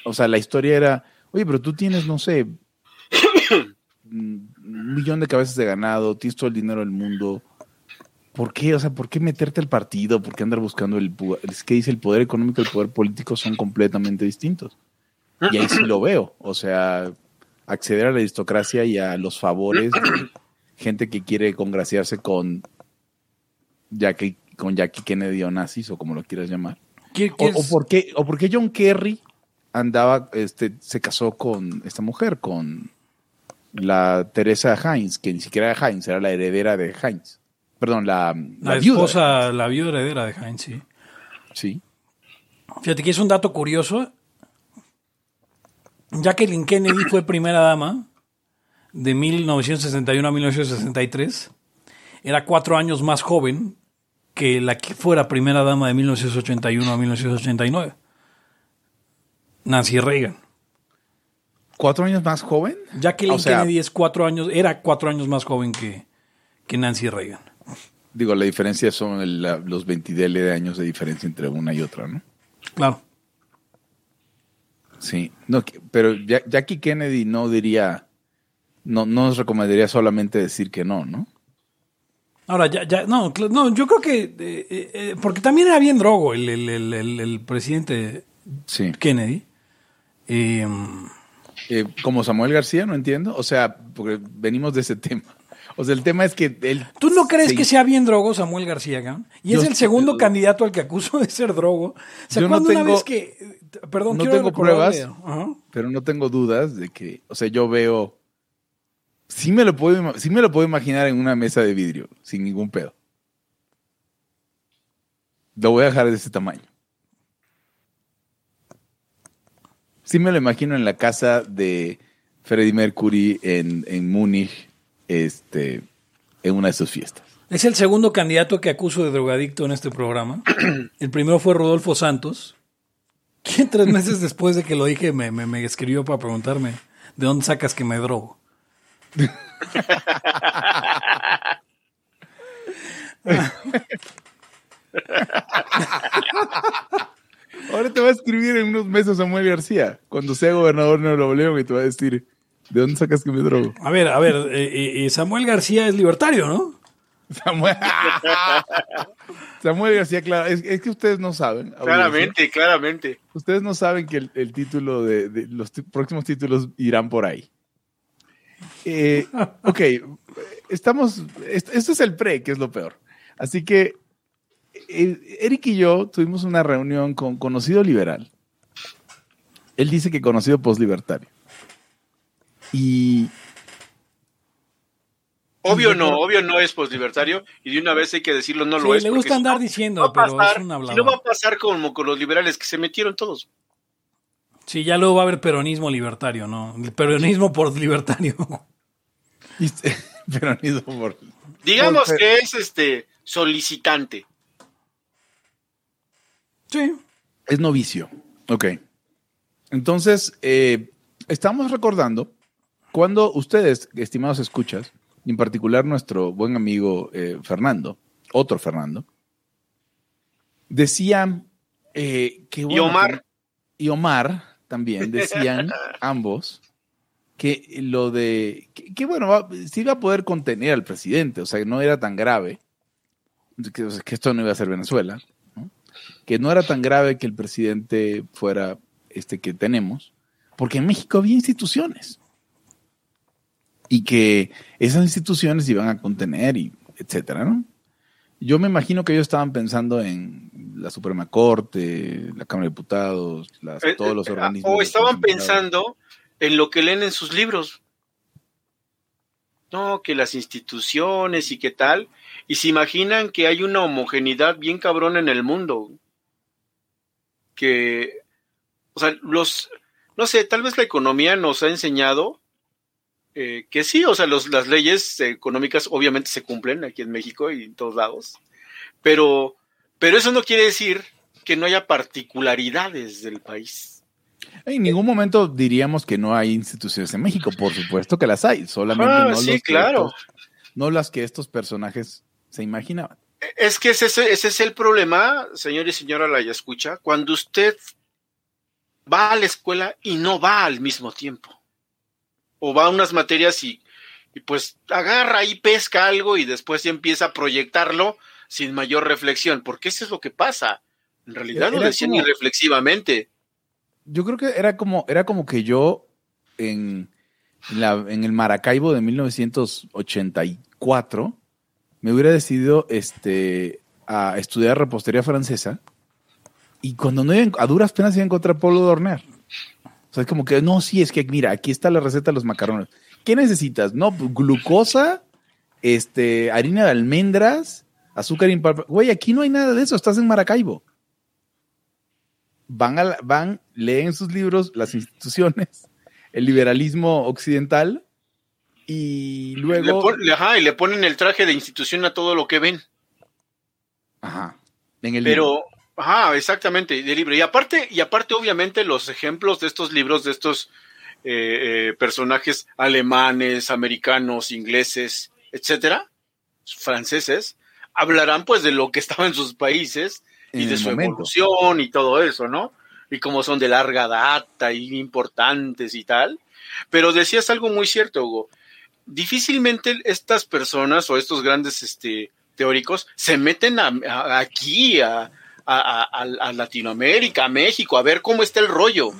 o sea, la historia era, oye, pero tú tienes, no sé, un millón de cabezas de ganado, tienes todo el dinero del mundo. ¿Por qué? O sea, ¿por qué meterte al partido? ¿Por qué andar buscando el... Es que dice el poder económico y el poder político son completamente distintos. Y ahí sí lo veo. O sea, acceder a la aristocracia y a los favores, gente que quiere congraciarse con Jackie, con Jackie Kennedy o nazis o como lo quieras llamar. ¿Qué- O, qué o es? por qué, o por qué John Kerry andaba, este, se casó con esta mujer, con la Teresa Heinz, que ni siquiera era Heinz, era la heredera de Heinz. Perdón, la, La, la viuda. esposa, la viuda heredera de Heinz, sí. Sí. Fíjate que es un dato curioso. Jacqueline Kennedy fue primera dama de 1961 a 1963. Era cuatro años más joven que la que fuera primera dama de 1981 a 1989. Nancy Reagan. ¿Cuatro años más joven? Jacqueline O sea, Kennedy es cuatro años, era cuatro años más joven que, que Nancy Reagan. Digo, la diferencia son el- la- los 20 de años de diferencia entre una y otra, ¿no? Claro. Sí, no, pero Ja- Jackie Kennedy no diría, no, no nos recomendaría solamente decir que no, ¿no? Ahora, ya, ya, no, no, yo creo que, eh, eh, eh, porque también era bien drogo el, el, el, presidente Sí. Kennedy. Eh, como Samuel García, no entiendo. O sea, porque venimos de ese tema. O sea, el tema es que él. ¿Tú no crees se- que sea bien drogo Samuel García, cabrón? Y Yo es el segundo candidato al que acuso de ser drogo. ¿Se Yo no acuerdan una tengo- vez que, perdón, no tengo pruebas. Pero no tengo dudas de que, o sea, yo veo. Sí me lo puedo, sí me lo puedo imaginar en una mesa de vidrio, sin ningún pedo. Lo voy a dejar de ese tamaño. Sí me lo imagino en la casa de Freddie Mercury en, en Múnich, este, en una de sus fiestas. Es el segundo candidato que acuso de drogadicto en este programa. El primero fue Rodolfo Santos, quien tres meses después de que lo dije me, me, me escribió para preguntarme de dónde sacas que me drogo. Ahora te va a escribir en unos meses Samuel García, cuando sea gobernador de Nuevo León, y te va a decir, ¿de dónde sacas que me drogo? A ver, a ver, eh, eh, eh, Samuel García es libertario, ¿no? Samuel, Samuel García, claro, es, es que ustedes no saben. audiencia, Claramente, claramente. Ustedes no saben que el, el título de, de los próximos títulos irán por ahí. Eh, ok, estamos. Esto, esto es el pre, que es lo peor. Así que eh, Eric y yo tuvimos una reunión con conocido liberal. Él dice que conocido postlibertario. Y Obvio no, obvio no es postlibertario y de una vez hay que decirlo, no Sí, lo es. le gusta si andar no, diciendo, va a pero pasar- es un hablador. si no va a pasar como con los liberales que se metieron todos. Sí, ya luego va a haber peronismo libertario, ¿no? El peronismo por libertario. y- peronismo por- Digamos que es este solicitante. Sí. Es novicio. Ok. Entonces, eh, estamos recordando cuando ustedes, estimados escuchas, y en particular nuestro buen amigo eh, Fernando, otro Fernando, decían eh, que... bueno, Omar. que- y Omar también decían ambos que lo de... Que, que, bueno, va- sí iba a poder contener al presidente, o sea, que no era tan grave, que, o sea, que esto no iba a ser Venezuela, ¿no? que no era tan grave que el presidente fuera este que tenemos, porque en México había instituciones y que esas instituciones iban a contener y etcétera, ¿no? Yo me imagino que ellos estaban pensando en la Suprema Corte, la Cámara de Diputados, las- Eh, todos los eh, organismos. O estaban pensando en lo que leen en sus libros. No, que las instituciones y qué tal. Y se imaginan que hay una homogeneidad bien cabrón en el mundo. Que, o sea, los, no sé, tal vez la economía nos ha enseñado eh, que sí, o sea, los, las leyes económicas obviamente se cumplen aquí en México y en todos lados. Pero, pero eso no quiere decir que no haya particularidades del país. En ningún momento diríamos que no hay instituciones en México, por supuesto que las hay, solamente Ah, no, sí, los que claro. estos- no las que estos personajes se imaginaban. Es que ese, ese- ese es el problema, señor y señora la escucha, cuando usted va a la escuela y no va al mismo tiempo. O va a unas materias y, y pues agarra y pesca algo y después empieza a proyectarlo sin mayor reflexión, porque eso es lo que pasa. En realidad lo Era decían como- irreflexivamente. Yo creo que era como, era como que yo en, la, en el Maracaibo de 1984 me hubiera decidido este, a estudiar repostería francesa y cuando no iba, a duras penas iba a encontrar polvo de hornear. O sea, es como que, no, sí, es que mira, aquí está la receta de los macarrones. ¿Qué necesitas? No, pues, glucosa, este, harina de almendras, azúcar impalpable. Güey, aquí no hay nada de eso, estás en Maracaibo van, a la- van, leen sus libros, las instituciones, el liberalismo occidental, y Le, luego. pon- le- ajá, y le ponen el traje de institución a todo lo que ven. Ajá. En el libro. Ajá, exactamente, de libro. Y aparte, y aparte, obviamente, los ejemplos de estos libros, de estos eh, eh, personajes alemanes, americanos, ingleses, etcétera, franceses, hablarán pues de lo que estaba en sus países y En de su momento. evolución y todo eso, ¿no? Y cómo son de larga data y importantes y tal. Pero decías algo muy cierto, Hugo. Difícilmente estas personas o estos grandes este, teóricos se meten a- a- aquí, a, a- a- a- Latinoamérica, a México, a ver cómo está el rollo.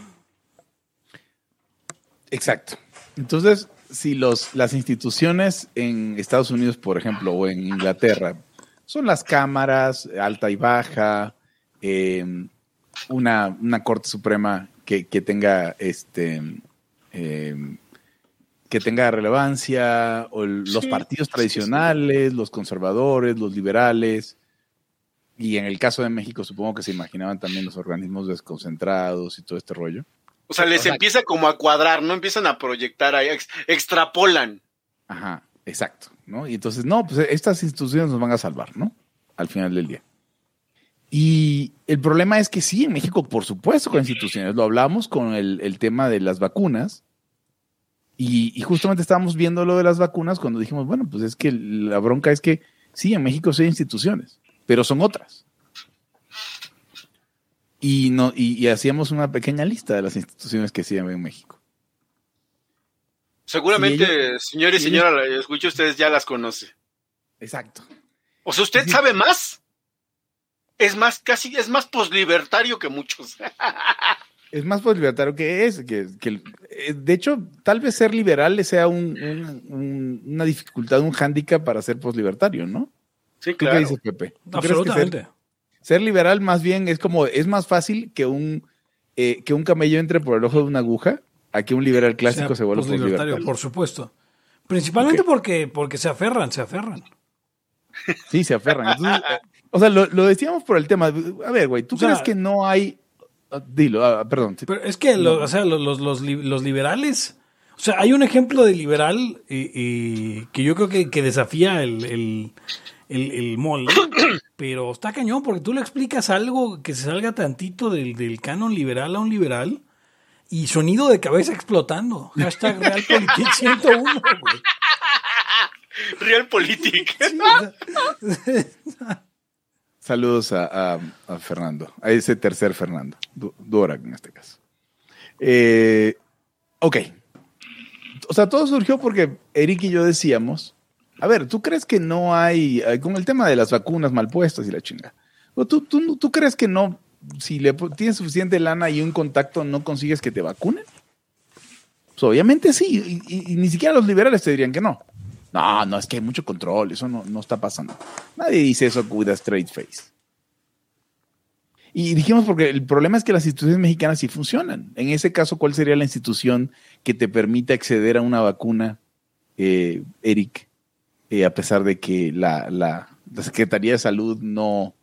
Exacto. Entonces, si los, las instituciones en Estados Unidos, por ejemplo, o en Inglaterra, son las cámaras, alta y baja, eh, una, una Corte Suprema que, que tenga este eh, que tenga relevancia, o el- los Sí, partidos sí, sí. tradicionales, los conservadores, los liberales, y en el caso de México supongo que se imaginaban también los organismos desconcentrados y todo este rollo. O sea, les O sea, empieza como a cuadrar, no empiezan a proyectar ahí, ex- extrapolan. Ajá, exacto, ¿no? Y entonces, no, pues estas instituciones nos van a salvar, ¿no? Al final del día. Y el problema es que sí, en México, por supuesto, con instituciones. Lo hablamos con el, el tema de las vacunas. Y, y justamente estábamos viendo lo de las vacunas cuando dijimos, bueno, pues es que la bronca es que sí, en México sí hay instituciones, pero son otras. Y, no, y, y hacíamos una pequeña lista de las instituciones que hay en México. Seguramente, señor y señora, la escucha, ustedes ya las conoce. Exacto. O sea, ¿usted sabe más? Es más, casi, es más poslibertario que muchos. Es más pues libertario que es. Que, que- eh, de hecho, tal vez ser liberal le sea un- un- un- una dificultad, un hándicap para ser poslibertario, ¿no? Sí, ¿Tú qué claro. dices, Pepe? ¿Tú crees que Absolutamente. ser, ser liberal más bien es como, es más fácil que un, eh, que un camello entre por el ojo de una aguja a que un liberal clásico Sea se vuelva poslibertario, poslibertario? por supuesto. Principalmente porque, porque se aferran, se aferran. Sí, se aferran. Entonces, eh, o sea, lo, lo decíamos por el tema. A ver, güey, ¿tú O sea- crees que no hay... ah, Dilo, ah, perdón. Pero es que lo- No. o sea, los, los, los li- los liberales, o sea, hay un ejemplo de liberal eh, que yo creo que, que desafía el, el, el, el molde, pero está cañón porque tú le explicas algo que se salga tantito del, del canon liberal a un liberal y sonido de cabeza explotando. Hashtag Realpolitik 101, güey. Realpolitik. Saludos a, a- a Fernando, a ese tercer Fernando, Dvorak en este caso. Eh, ok. O sea, todo surgió porque Eric y yo decíamos, a ver, ¿tú crees que no hay, eh, con el tema de las vacunas mal puestas y la chinga, ¿O tú, tú, ¿Tú crees que no, si le tienes suficiente lana y un contacto, no consigues que te vacunen? Pues obviamente sí, y ni siquiera los liberales te dirían que no. No, no, es que hay mucho control, eso no, no está pasando. Nadie dice eso with a straight face. Y dijimos porque el problema es que las instituciones mexicanas sí funcionan. En ese caso, ¿cuál sería la institución que te permita acceder a una vacuna, eh, Eric, eh, a pesar de que la, la- la Secretaría de Salud no,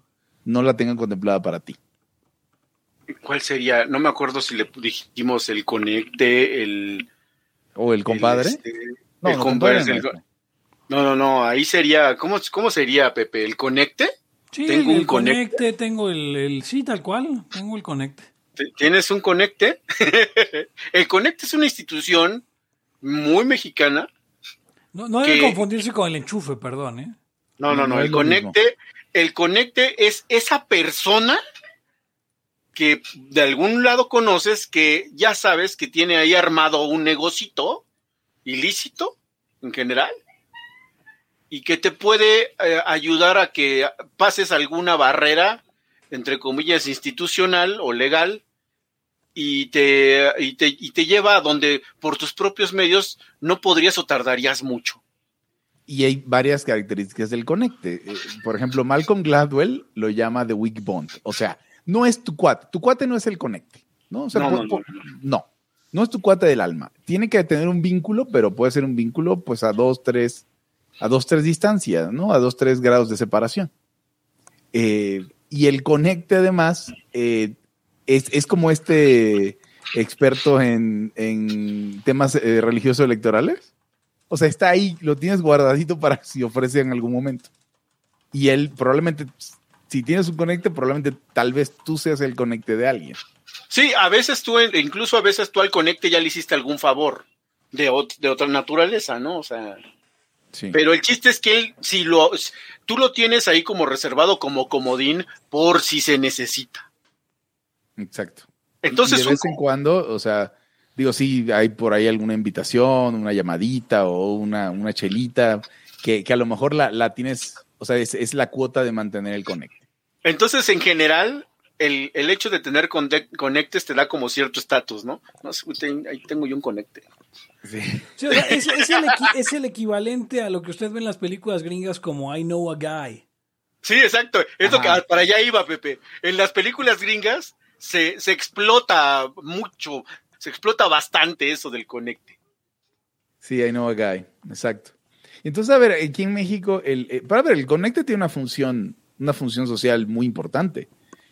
no la tenga contemplada para ti? ¿Cuál sería? No me acuerdo si le dijimos el conecte, el... ¿O el compadre? el, este, No, el no, compadre. compadre el- no ahí sería... ¿Cómo, cómo sería, Pepe? ¿El conecte? Sí, Tengo el, un conecte. conecte, tengo el, el- sí, tal cual, tengo el conecte. ¿T- ¿Tienes un conecte? el conecte es una institución muy mexicana. No, no debe Que- confundirse con el enchufe, perdón, ¿eh? No, no, No, el mismo. conecte, el conecte es esa persona que de algún lado conoces que ya sabes que tiene ahí armado un negocito ilícito en general y que te puede eh, ayudar a que pases alguna barrera entre comillas institucional o legal y te, y te, y te lleva a donde por tus propios medios no podrías o tardarías mucho. Y hay varias características del conecte. Eh, por ejemplo, Malcolm Gladwell lo llama The Weak Bond. O sea, no es tu cuate. Tu cuate no es el conecte. No, o sea, No, por- no, por- no. No es tu cuate del alma. Tiene que tener un vínculo, pero puede ser un vínculo pues a dos, tres, a dos, tres distancias, ¿no? A dos, tres grados de separación. Eh, y el conecte, además, eh, es, es como este experto en, en temas eh, religiosos electorales. O sea, está ahí, lo tienes guardadito para si ofrece en algún momento. Y él probablemente, si tienes un conecte, probablemente tal vez tú seas el conecte de alguien. Sí, a veces tú, incluso a veces tú al conecte ya le hiciste algún favor de, ot- de otra naturaleza, ¿no? O sea, Sí. pero el chiste es que él, si lo, tú lo tienes ahí como reservado, como comodín, por si se necesita. Exacto. Entonces, y de vez en cuando, o sea, digo, sí, hay por ahí alguna invitación, una llamadita o una, una chelita, que, que a lo mejor la, la tienes, o sea, es, es la cuota de mantener el conecte. entonces en general, el, el hecho de tener conectes te da como cierto estatus, ¿no? No ahí tengo yo un conecte. Sí. Sí, o sea, es, es el es el equivalente a lo que usted ve en las películas gringas como I Know a Guy. Sí, exacto. Es lo que Ajá. para allá iba, Pepe. En las películas gringas se, se explota mucho, se explota bastante eso del conecte. Sí, I know a guy, exacto. Entonces, a ver, aquí en México, el, eh, para ver, el conecte tiene una función, una función social muy importante,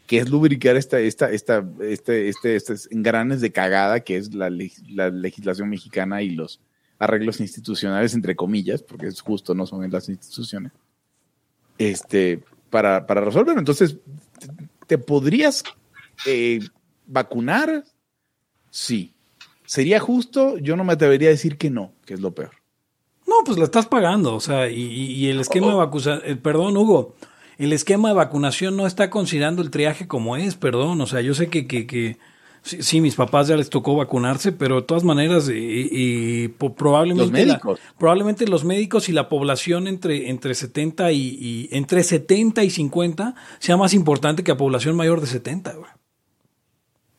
que es lubricar esta, esta, esta, este, este, estos engranes de cagada que es la, la legislación mexicana y los arreglos institucionales, entre comillas, porque es justo, no son en las instituciones, este, para, para resolverlo. Entonces, ¿te, te podrías eh, vacunar? Sí. ¿Sería justo? Yo no me atrevería a decir que no, que es lo peor. No, pues la estás pagando, o sea, y, el esquema de vacunación, perdón, Hugo, el esquema de vacunación no está considerando el triaje como es, perdón, o sea, yo sé que, que, que sí, sí, mis papás ya les tocó vacunarse, pero de todas maneras, y, y probablemente, Los médicos. la- probablemente los médicos y la población entre, entre 70 y, y- entre 70 y 50 sea más importante que la población mayor de 70, güey.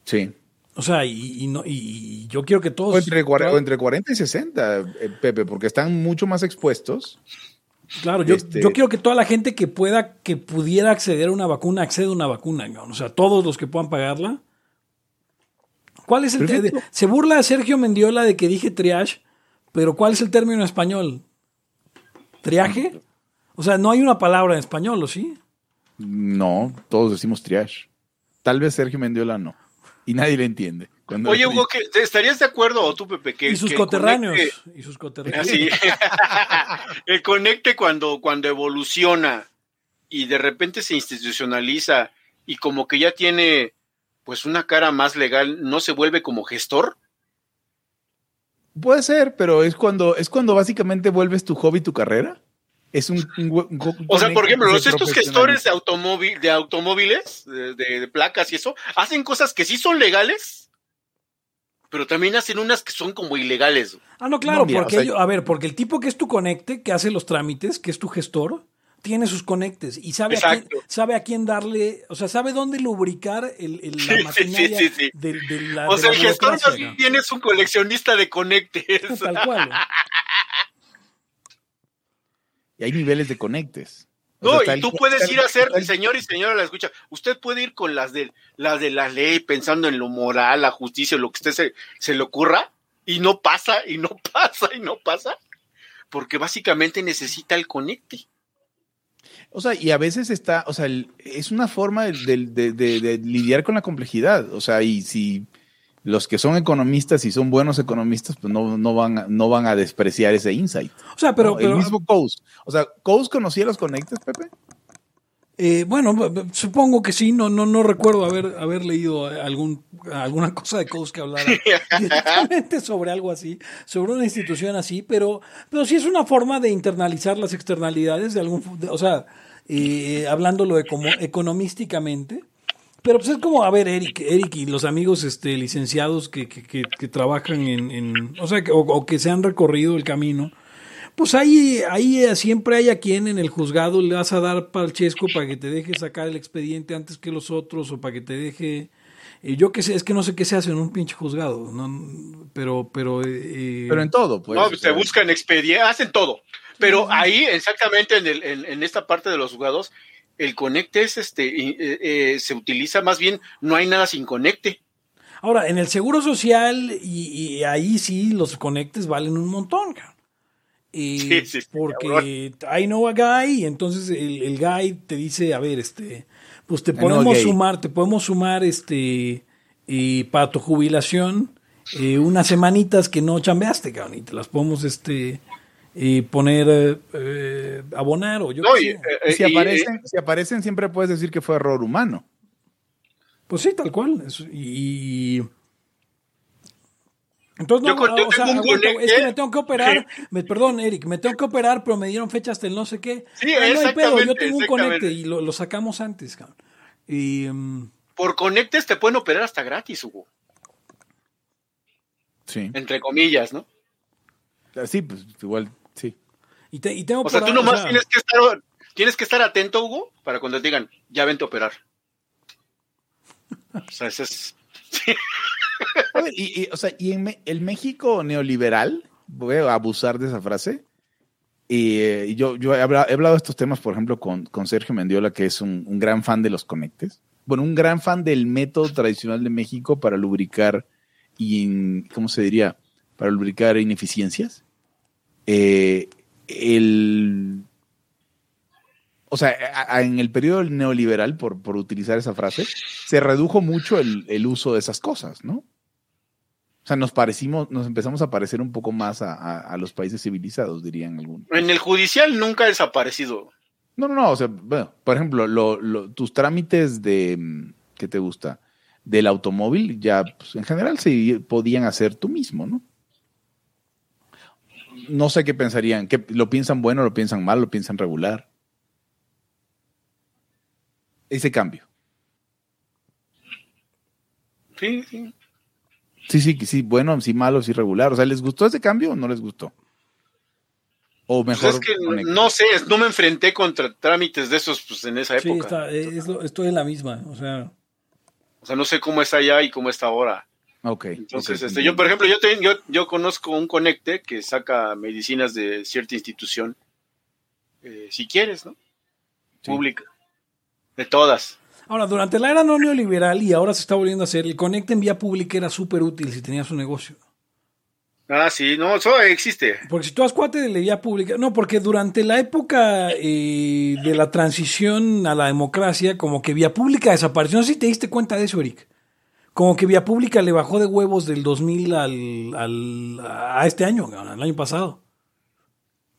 Sí. O sea, y, y no, y, yo quiero que todos... O entre, o entre 40 y 60, eh, Pepe, porque están mucho más expuestos. Claro, yo, Este- yo quiero que toda la gente que pueda, que pudiera acceder a una vacuna, acceda a una vacuna, ¿no? o sea, todos los que puedan pagarla. ¿Cuál es el. Se burla Sergio Mendiola de que dije triage, pero ¿cuál es el término en español? ¿Triaje? O sea, no hay una palabra en español, ¿o sí? No, todos decimos triage. Tal vez Sergio Mendiola no. Y nadie le entiende. Cuando Oye, Hugo, ¿qué- te- ¿estarías de acuerdo o tú, Pepe? Que, y sus que coterráneos. conecte- Y sus coterráneos. Así. el conecte cuando, cuando evoluciona y de repente se institucionaliza y como que ya tiene pues una cara más legal, ¿no se vuelve como gestor? Puede ser, pero es cuando, es cuando básicamente vuelves tu hobby tu carrera. Es un, O sea, por ejemplo, los estos gestores de, automóvil, de automóviles, de, de- de placas y eso, hacen cosas que sí son legales, pero también hacen unas que son como ilegales. Ah, no, claro, No, mira, porque o sea, a ver, porque el tipo que es tu conecte, que hace los trámites, que es tu gestor, tiene sus conectes y sabe a, quién, sabe a quién darle, o sea, sabe dónde lubricar el, el- la Sí, sí, maquinaria sí, sí. de, de la, O de sea, la el gestor más bien es un coleccionista de conectes. Tal cual. Y hay niveles de conectes. O No, sea, y tú puedes ir a hacer, señor y señora, la escucha, usted puede ir con las de las de la ley, pensando en lo moral, la justicia, lo que usted se, se le ocurra, y no pasa, y no pasa, y no pasa, porque básicamente necesita el conecte. O sea, y a veces está, o sea, el- es una forma de, de- de- de lidiar con la complejidad. O sea, y si los que son economistas y son buenos economistas, pues no, no, van, a- no van a despreciar ese insight. O sea, pero, ¿no? pero el mismo Coase. O sea, ¿Coase conocía los conectes, Pepe? eh, bueno, supongo que sí, no, no, no recuerdo haber, haber leído algún, alguna cosa de Coase que hablara directamente sobre algo así, sobre una institución así, pero, pero sí es una forma de internalizar las externalidades de algún, de- o sea, eh, hablándolo economísticamente. Pero pues es como, a ver, Eric, Eric y los amigos este, licenciados que, que, que, que trabajan en, en- o sea, que, o, o que se han recorrido el camino, pues ahí, ahí eh, siempre hay a quien en el juzgado le vas a dar palchesco para que te deje sacar el expediente antes que los otros o para que te deje... eh, yo qué sé, es que no sé qué se hace en un pinche juzgado, ¿no? pero... Pero, eh, Pero en todo, pues. no, o se buscan expedientes, hacen todo. Pero ahí, exactamente en, el, en, en esta parte de los jugados, el conecte es este, eh, eh, se utiliza más bien, no hay nada sin conecte. Ahora, en el seguro social, y, y ahí sí los conectes valen un montón, cabrón. Y Sí, sí, sí, porque I know a guy, y entonces el, el guy te dice, a ver, este, pues te podemos sumar, te podemos sumar este y para tu jubilación eh, unas semanitas que no chambeaste, cabrón, y te las podemos este y poner eh, eh, abonar o yo No, qué y, sé. eh, si, y- aparecen, si aparecen, siempre puedes decir que fue error humano. Pues sí, tal cual. eso, y. Entonces, Yo no, con- yo o sea, es que me tengo que operar. Me, perdón, Eric, me tengo que operar, pero me dieron fecha hasta el no sé qué. Sí, Ah, no hay pedo, yo tengo un conecte y lo, lo sacamos antes, cabrón. Y. mm, por conectes te pueden operar hasta gratis, Hugo, Sí. entre comillas, ¿no? Sí, pues igual. Y, te- y tengo O sea, tú o nomás sea, tienes que estar tienes que estar atento, Hugo, para cuando te digan, ya vente a operar. O sea, ese es A ver, y, y, o sea, y en Me- el México neoliberal, voy a abusar de esa frase, y eh, yo, yo he, habla- he hablado de estos temas, por ejemplo, con, con Sergio Mendiola, que es un, un gran fan de los conectes. Bueno, un gran fan del método tradicional de México para lubricar, y, ¿cómo se diría? Para lubricar ineficiencias. Eh, el, o sea, a- a- en el periodo neoliberal, por, por utilizar esa frase, se redujo mucho el, el uso de esas cosas, ¿no? O sea, nos parecimos, nos empezamos a parecer un poco más a, a- a los países civilizados, dirían algunos. en el judicial nunca ha desaparecido. No, no, no, o sea, bueno, por ejemplo, lo- lo- tus trámites de, ¿qué te gusta? Del automóvil, ya, pues, en general se podían hacer tú mismo, ¿no? No sé qué pensarían, que lo piensan bueno, lo piensan mal, lo piensan regular. Ese cambio. Sí, sí. Sí, sí, sí, bueno, sí, malo, sí, regular. O sea, ¿les gustó ese cambio o no les gustó? O Pues mejor. es que no- conecta. no sé, no me enfrenté contra trámites de esos pues, en esa Sí, época. está, es lo- estoy en la misma. O sea, O sea, no sé cómo es allá y cómo está ahora. Ok. Entonces, este, yo, por ejemplo, yo, te- yo, yo conozco un conecte que saca medicinas de cierta institución, eh, si quieres, ¿no? Sí. Pública. De todas. ahora, durante la era no neoliberal y ahora se está volviendo a hacer, el conecte en vía pública era súper útil si tenías un negocio. Ah, sí, no, eso existe. Porque si tú has cuate de la vía pública, no, porque durante la época eh, de la transición a la democracia, como que vía pública desapareció. No sé si te diste cuenta de eso, Eric. Como que vía pública le bajó de huevos del 2000 al, al- a este año, al año pasado.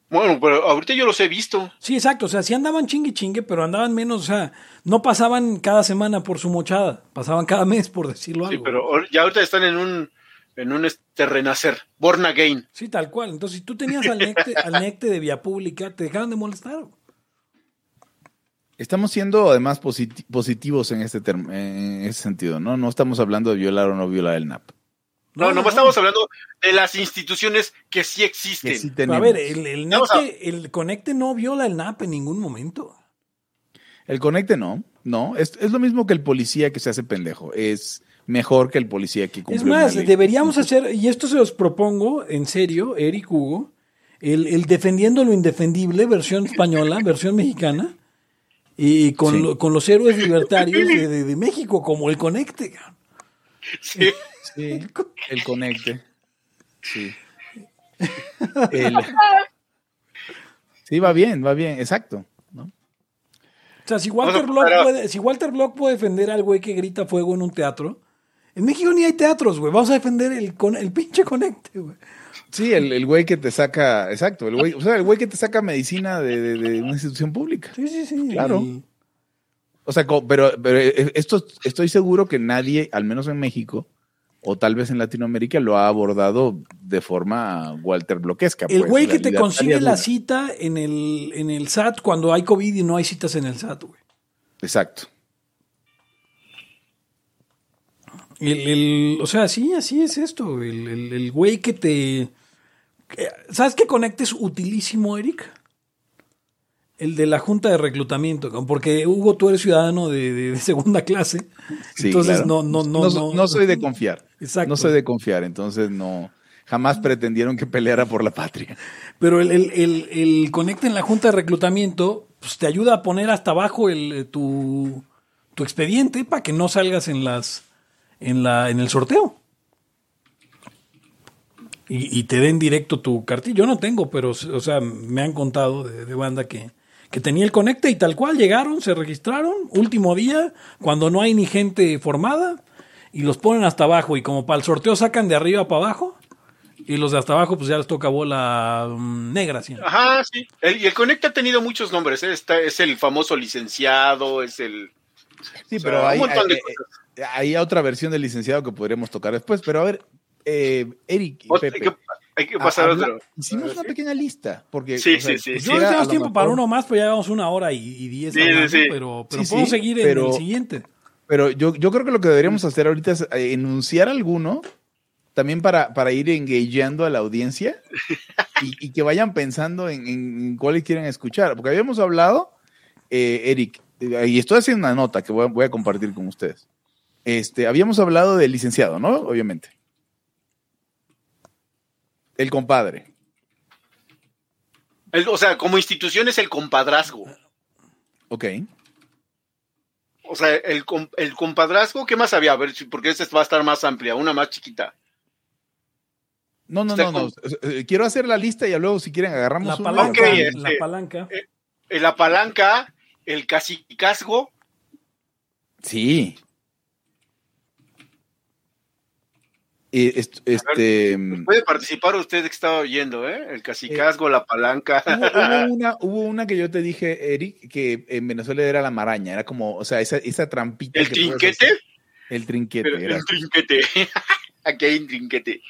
Bueno, pero ahorita yo los he visto. Sí, exacto. O sea, sí andaban chingue chingue, pero andaban menos. O sea, no pasaban cada semana por su mochada. Pasaban cada mes, por decirlo Sí, algo. pero ahor- ya ahorita están en un, en un este renacer, born again. Sí, tal cual. Entonces, si tú tenías al necte, al necte de vía pública, te dejaron de molestar. Estamos siendo además posit- positivos en este term- en ese sentido, ¿no? No estamos hablando de violar o no violar el NAP. No, No, no, nomás no. estamos hablando de las instituciones que sí existen. Que sí Pero tenemos. a ver, el, el, a- NEPE, el Conecte no viola el NAP en ningún momento. El conecte no, no. Es, es lo mismo que el policía que se hace pendejo. Es mejor que el policía que cumple Es más, una ley. deberíamos hacer, y esto se los propongo en serio, Eric Hugo, el, el defendiendo lo indefendible, versión española, versión mexicana, y con, Sí. lo- con los héroes libertarios de, de- de México, como el Conecte. Sí. Sí, el conecte. Sí. El- Sí, va bien, va bien, exacto. ¿no? O sea, si Walter, Bueno, Block pero- puede, si Walter Block puede defender al güey que grita fuego en un teatro, en México ni hay teatros, güey. Vamos a defender el, con, el pinche Conecte, güey. Sí, el, el güey que te saca, exacto, el güey, o sea, el güey que te saca medicina de, de- de una institución pública. Sí, sí, sí. Claro. Y- O sea, pero, pero eh, esto estoy seguro que nadie, al menos en México, o tal vez en Latinoamérica, lo ha abordado de forma Walter Bloquesca. El pues, güey que te consigue la cita en el, en el SAT cuando hay COVID y no hay citas en el SAT, güey. Exacto. El, el- o sea, sí, así es esto. El, el- el güey que te. Que- ¿Sabes qué conectes utilísimo, Eric? El de la junta de reclutamiento. Porque Hugo, tú eres ciudadano de, de- de segunda clase. Sí, entonces claro. no, no, no, no, no. no soy de confiar. Exacto. No soy de confiar, entonces no. Jamás pretendieron que peleara por la patria. Pero el, el, el, el conecte en la junta de reclutamiento pues, te ayuda a poner hasta abajo el, eh, tu, tu expediente para que no salgas en las en la en el sorteo. Y, y te den directo tu cartilla. Yo no tengo, pero o sea, me han contado de, de banda que, que tenía el conecte y tal cual llegaron, se registraron, último día, cuando no hay ni gente formada, y los ponen hasta abajo. Y como para el sorteo sacan de arriba para abajo, y los de hasta abajo, pues ya les toca bola mm, negra. ¿sí? Ajá, sí. El- y el Conecta ha tenido muchos nombres. ¿eh? Está, es el famoso licenciado, es el. Sí, O sea, pero un hay, montón de hay- hay- hay otra versión del licenciado que podríamos tocar después. Pero a ver, eh, Eric y hay, que, hay que pasar a habla- otro. Hicimos una pequeña lista. Porque, Sí, o sea, sí, sí. Yo quisiera, no a tenemos tiempo para uno más, pues ya llevamos una hora y, y diez Sí, hablando, sí. pero, pero Sí, podemos seguir en el siguiente. Pero yo, yo creo que lo que deberíamos hacer ahorita es eh, enunciar alguno, también para, para ir engageando a la audiencia y, y que vayan pensando en, en cuáles quieren escuchar. Porque habíamos hablado, eh, Eric, eh, y estoy haciendo una nota que voy a, voy a compartir con ustedes. Este, habíamos hablado del licenciado, ¿no? Obviamente. El compadre. El- o sea, como institución es el compadrazgo. Ok. O sea, el, com- el compadrazgo, ¿qué más había? A ver, porque esta va a estar más amplia, una más chiquita. No, no, no, no. Eh, Quiero hacer la lista y luego si quieren agarramos La una y palanca, Ok, hablamos. la este- palanca. El cacicazgo, Sí. Eh, est- este, puede participar usted que estaba oyendo, ¿eh? El cacicazgo, la palanca. hubo, hubo una, hubo una que yo te dije, Eric, que en Venezuela era la maraña, era como, o sea, esa, esa trampita. el que trinquete. El trinquete. pero era. el trinquete. Aquí hay un trinquete.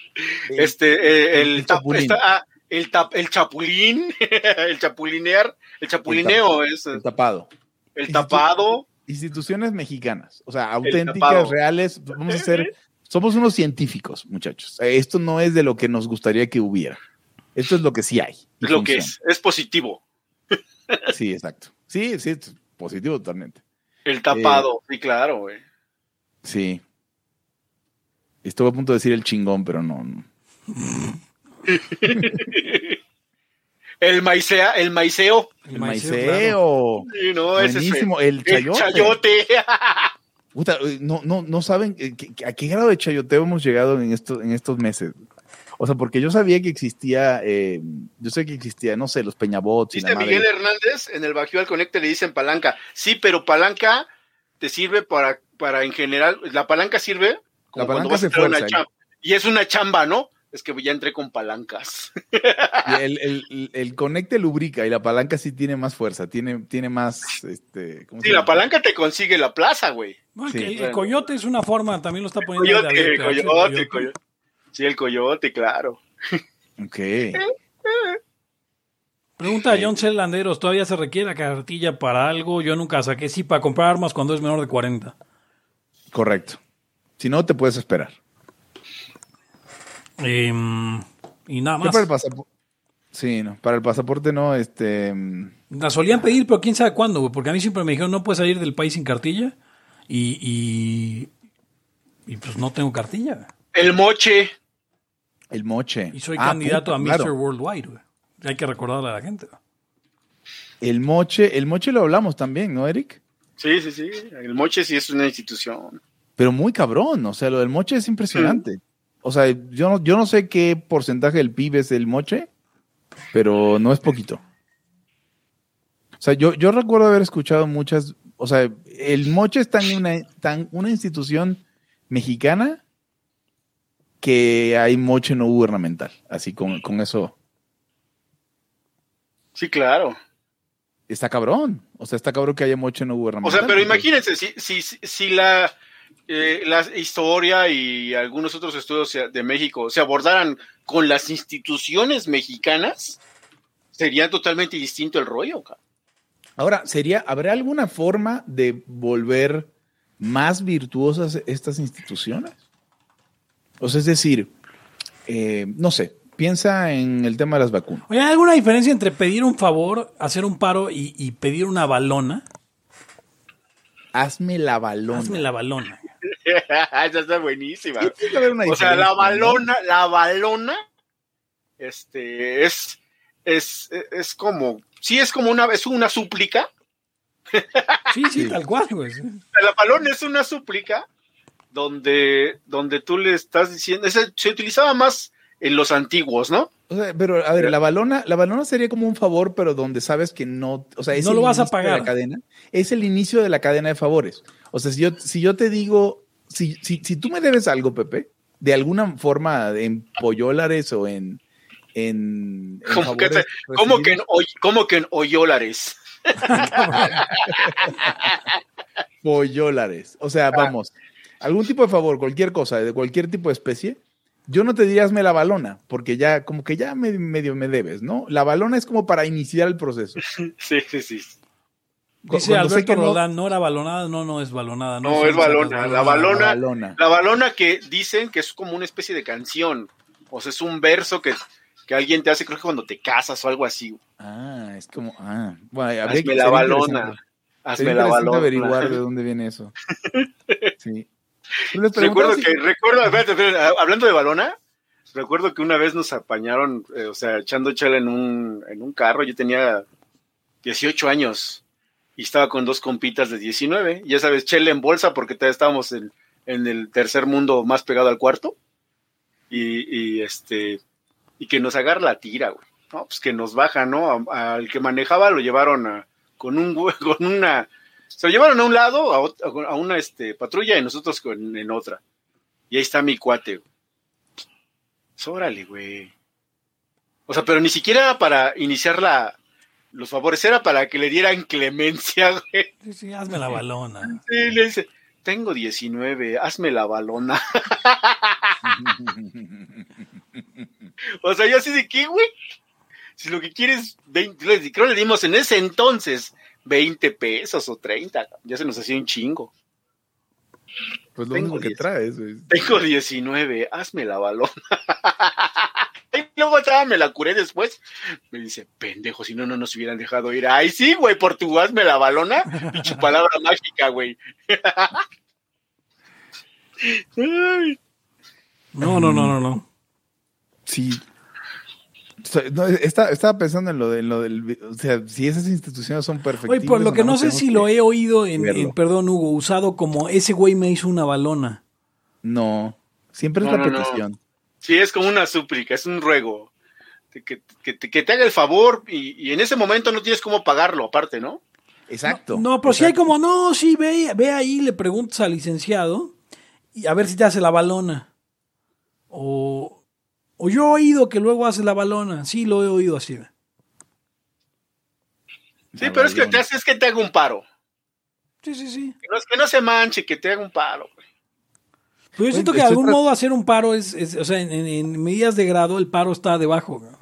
El- Este, eh, el, el tap- chapulín. está- ah, el, tap- el chapulín, el chapulinear, el chapulineo es el tapado. el tapado. Instituciones mexicanas, o sea, auténticas, reales. Vamos a hacer, somos unos científicos, muchachos. Eh, Esto no es de lo que nos gustaría que hubiera. Esto es lo que sí hay. Es lo que es, es positivo. Sí, exacto. Sí, sí, es positivo totalmente. El tapado, sí, claro, güey. Sí. Estuve a punto de decir el chingón, pero no. no. El maicea, el maiceo. El maiceo, maiceo. Sí, no, ese es Buenísimo. El el chayote. chayote. Puta, eh, no, no, no saben eh, a qué grado de chayoteo hemos llegado en estos, en estos meses. O sea, porque yo sabía que existía, eh, yo sé que existía, no sé, los peñabots y la Dice madre. Miguel Hernández, en el Bajío al Conecte le dicen palanca. Sí, pero palanca te sirve para, para en general, la palanca sirve como La cuando palanca vas se a una fuerza, chamba. Y es una chamba, ¿no? Es que ya entré con palancas. El, el, el conecte lubrica y la palanca sí tiene más fuerza, tiene, tiene más, este, ¿cómo se Sí, la palanca te consigue la plaza, güey. Bueno, Sí, el, coyote es una forma, también lo está poniendo Coyote, David, coyote, el coyote. coyote. Sí, el coyote, claro. Ok. Pregunta a John C. Landeros, ¿todavía se requiere la cartilla para algo? Yo nunca saqué sí para comprar armas cuando es menor de 40. Correcto. Si no, te puedes esperar. Em, y nada más. para el pasaporte. Sí, no, para el pasaporte no, este. mm, La solían pedir, pero quién sabe cuándo, güey, porque a mí siempre me dijeron no puedes salir del país sin cartilla y, y, y, pues no tengo cartilla. El moche. El moche. Y soy Ah, candidato puta, a Mr. claro. Worldwide. güey. Hay que recordarle a la gente. El moche, el moche lo hablamos también, ¿no, Eric? Sí, sí, sí. El moche sí es una institución. Pero muy cabrón, o sea, lo del moche es impresionante. O sea, yo no, yo no sé qué porcentaje del PIB es el moche, pero no es poquito. O sea, yo, yo recuerdo haber escuchado muchas, o sea, el moche es tan una, tan una institución mexicana que hay moche no gubernamental. Así con, con eso Sí, claro. está cabrón. O sea, está cabrón que haya moche no O gubernamental. sea, pero imagínense, si, si, si la, eh, la historia y algunos otros estudios de México se abordaran con las instituciones mexicanas, sería totalmente distinto el rollo. Ahora, sería, ¿habrá alguna forma de volver más virtuosas estas instituciones? O sea, es decir, eh, no sé, piensa en el tema de las vacunas. Oye, ¿hay alguna diferencia entre pedir un favor, hacer un paro y, y pedir una balona? Hazme la balona. Hazme la balona. Esa está buenísima. Tiene que haber una O sea, la balona, la balona, este, es, es, es como, sí es como una, es una súplica. Sí, sí, tal cual, güey. La balona es una súplica donde, donde tú le estás diciendo, ese- se utilizaba más en los antiguos, ¿no? O sea, pero a ver, la balona, la balona sería como un favor, pero donde sabes que no, o sea, es No el lo vas a de pagar. la cadena, es el inicio de la cadena de favores. O sea, si yo, si yo te digo, si, si, si tú me debes algo, Pepe, de alguna forma en pollolares o en, en, en Como que, te- en, hoy- como que en hoyolares. pollolares. O sea, vamos, algún tipo de favor, cualquier cosa, de cualquier tipo de especie, yo no te diría hazme la balona, porque ya, como que ya me- medio me debes, ¿no? La balona es como para iniciar el proceso. Sí, sí, sí. Dice Cuando Alberto que no- Roldán, no era balonada, no, no es balonada. No, son es balona, la balona- La balona. La balona que dicen que es como una especie de canción. O sea, es un verso que, que alguien te hace, creo que cuando te casas o algo así. Ah, es como, ah, bueno, Hazme que- la balona. Hazme la balona. averiguar de dónde viene eso. Sí. Recuerdo si- que, recuerdo, espérate, espérate, ah, hablando de balona, recuerdo que una vez nos apañaron, eh, o sea, echando chela en un, en un carro. Yo tenía 18 años y estaba con dos compitas de 19. Ya sabes, chela en bolsa porque todavía estábamos en, en el tercer mundo más pegado al cuarto. Y, y este, y que nos agarra la tira, güey. No, pues que nos baja, ¿no? Al que manejaba lo llevaron a, con un, con una, se lo llevaron a un lado, a, ot- a una este, patrulla y nosotros con- en otra. Y ahí está mi cuate. Pues, órale, güey. O sea, pero ni siquiera era para iniciar la, los favores, era para que le dieran clemencia, güey. Sí, sí, hazme la balona. Sí, le dice, tengo 19, hazme la balona. O sea, yo así de qué, güey. Si lo que quieres, 20, le- creo le dimos en ese entonces 20 pesos o 30. Ya se nos hacía un chingo. pues lo tengo único que traes, güey. Tengo 19, hazme la balona. y luego otra me la curé después. Me dice, pendejo, si no, no nos hubieran dejado ir. Ay, sí, güey, por tu hazme la balona. Pinche palabra mágica, güey. No, no, no, no, no. Sí. No, está- estaba pensando en lo, de, en lo del. O sea, si esas instituciones son perfectas. Oye, por lo que no sé si lo he oído en, en- perdón, Hugo, usado como ese güey me hizo una balona. No. Siempre es No, la no, no. petición. Sí, es como una súplica, es un ruego. Que, que- que te- que te haga el favor y, y en ese momento no tienes cómo pagarlo, aparte, ¿no? Exacto. No, pero si hay como, no, sí, ve, ve ahí, le preguntas al licenciado y a ver si te hace la balona. O, o yo he oído que luego hace la balona. Sí, lo he oído así. Sí, La pero es que balona. te hace es que te haga un paro. Sí, sí, sí. Que no, que no se manche, que te haga un paro. güey. Pero yo siento que de algún modo hacer un paro es, es- o sea, en, medidas de grado el paro está debajo. ¿no?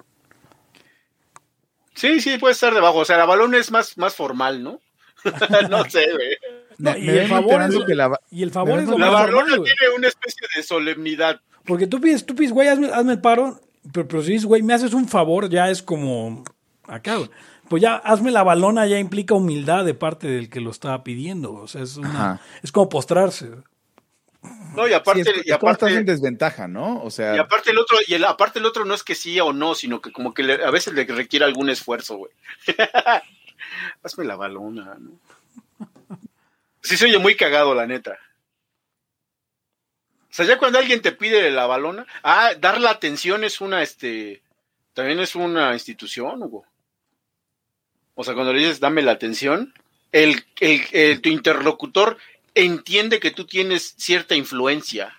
Sí, sí, puede estar debajo. O sea, la balona es más, más formal, ¿no? no sé, güey. No, y el favor es- que la, Y el favor Me es lo ven La más balona tiene una especie de solemnidad. Porque tú pides, tú pides, güey, hazme, hazme el paro, pero, pero si dices, güey, me haces un favor, ya es como acá, güey. Pues ya, hazme la balona, ya implica humildad de parte del que lo estaba pidiendo. O sea, es, una, es como postrarse. No, y Sí, aparte, es, y es como estás en aparte, desventaja, ¿no? O sea, y aparte el otro, y el, aparte el otro no es que sí o no, sino que como que le- a veces le requiere algún esfuerzo, güey. Hazme la balona, ¿no? Sí se oye muy cagado, la neta. O sea, ya cuando alguien te pide la balona, ah, dar la atención es una, este, también es una institución, Hugo. O sea, cuando le dices dame la atención, el, el, el- tu interlocutor entiende que tú tienes cierta influencia.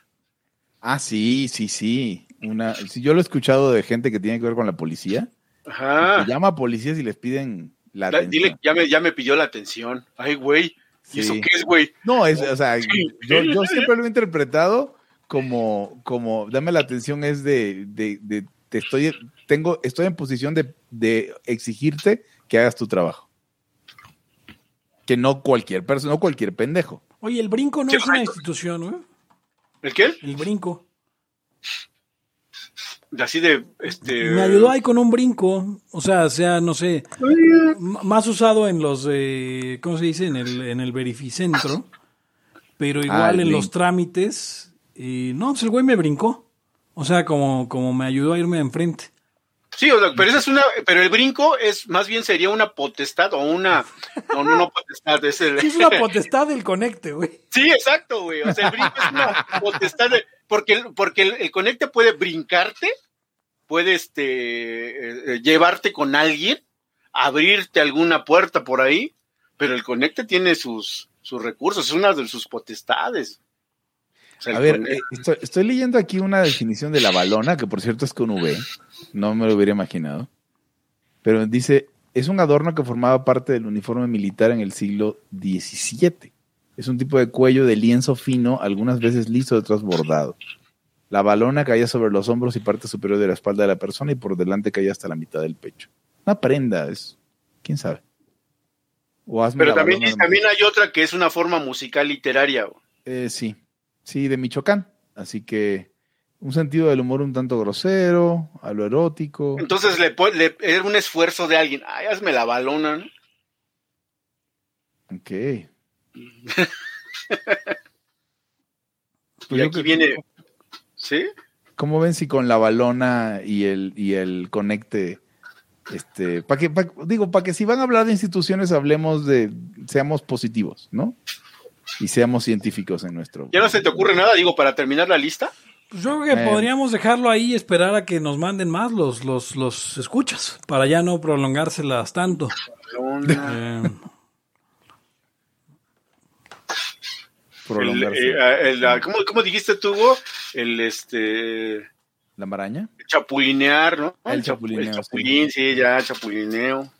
ah, sí, sí, sí. Una, sí, yo lo he escuchado de gente que tiene que ver con la policía. Ajá. que llama a policías y les piden la Da- atención. Dile, ya me, ya me pidió la atención. Ay, güey. ¿Y eso qué es, güey? No, es, o sea, yo, yo siempre lo he interpretado como, como, dame la atención es de, de, de- te estoy, tengo, estoy en posición de, de exigirte que hagas tu trabajo. Que no cualquier persona, no cualquier pendejo. Oye, el brinco no Sí, es una institución, güey. ¿El qué? El brinco. Así de, este... Me ayudó ahí con un brinco. O sea, sea, no sé, más usado en los, eh, ¿cómo se dice? En el, en el verificentro. Pero igual el en los trámites. Y no, pues el güey me brincó. O sea, como, como me ayudó a irme enfrente. Sí, o sea, pero esa es una, pero el brinco es, más bien sería una potestad o una, no, no, no potestad, es el... Es una potestad del conecte, güey. Sí, exacto, güey. O sea, el brinco es una potestad de- porque, el- porque el, el conecte puede brincarte, puede este eh, eh, llevarte con alguien, abrirte alguna puerta por ahí, pero el conecte tiene sus, sus recursos, es una de sus potestades. A ver, eh, estoy, estoy leyendo aquí una definición de la balona, que por cierto es con V, no me lo hubiera imaginado. Pero dice, es un adorno que formaba parte del uniforme militar en el siglo XVII. Es un tipo de cuello de lienzo fino, algunas veces liso, otras bordado. La balona caía sobre los hombros y parte superior de la espalda de la persona y por delante caía hasta la mitad del pecho. Una prenda, es, quién sabe. O hazme pero también, también hay otra que es una forma musical literaria. eh, sí, sí, de Michoacán. Así que un sentido del humor un tanto grosero, a lo erótico. Entonces le, le- era un esfuerzo de alguien, ay, hazme la balona, ¿no? Ok. Pues y aquí viene, ¿sí? ¿Cómo ven si con la balona y el, y el conecte, este, para que, pa- digo, para que si van a hablar de instituciones, hablemos de, seamos positivos, ¿no? Y seamos científicos en nuestro. ¿Ya no se te ocurre nada, digo, para terminar la lista? Pues yo creo que Eh. podríamos dejarlo ahí y esperar a que nos manden más los, los, los escuchas, para ya no prolongárselas tanto. Eh, El, prolongarse. eh, el- ¿cómo, cómo dijiste tú, Hugo? El este ¿La maraña? chapulinear, ¿no? El chapu- chapulineo, El chapulín, sí. ya, chapulineo.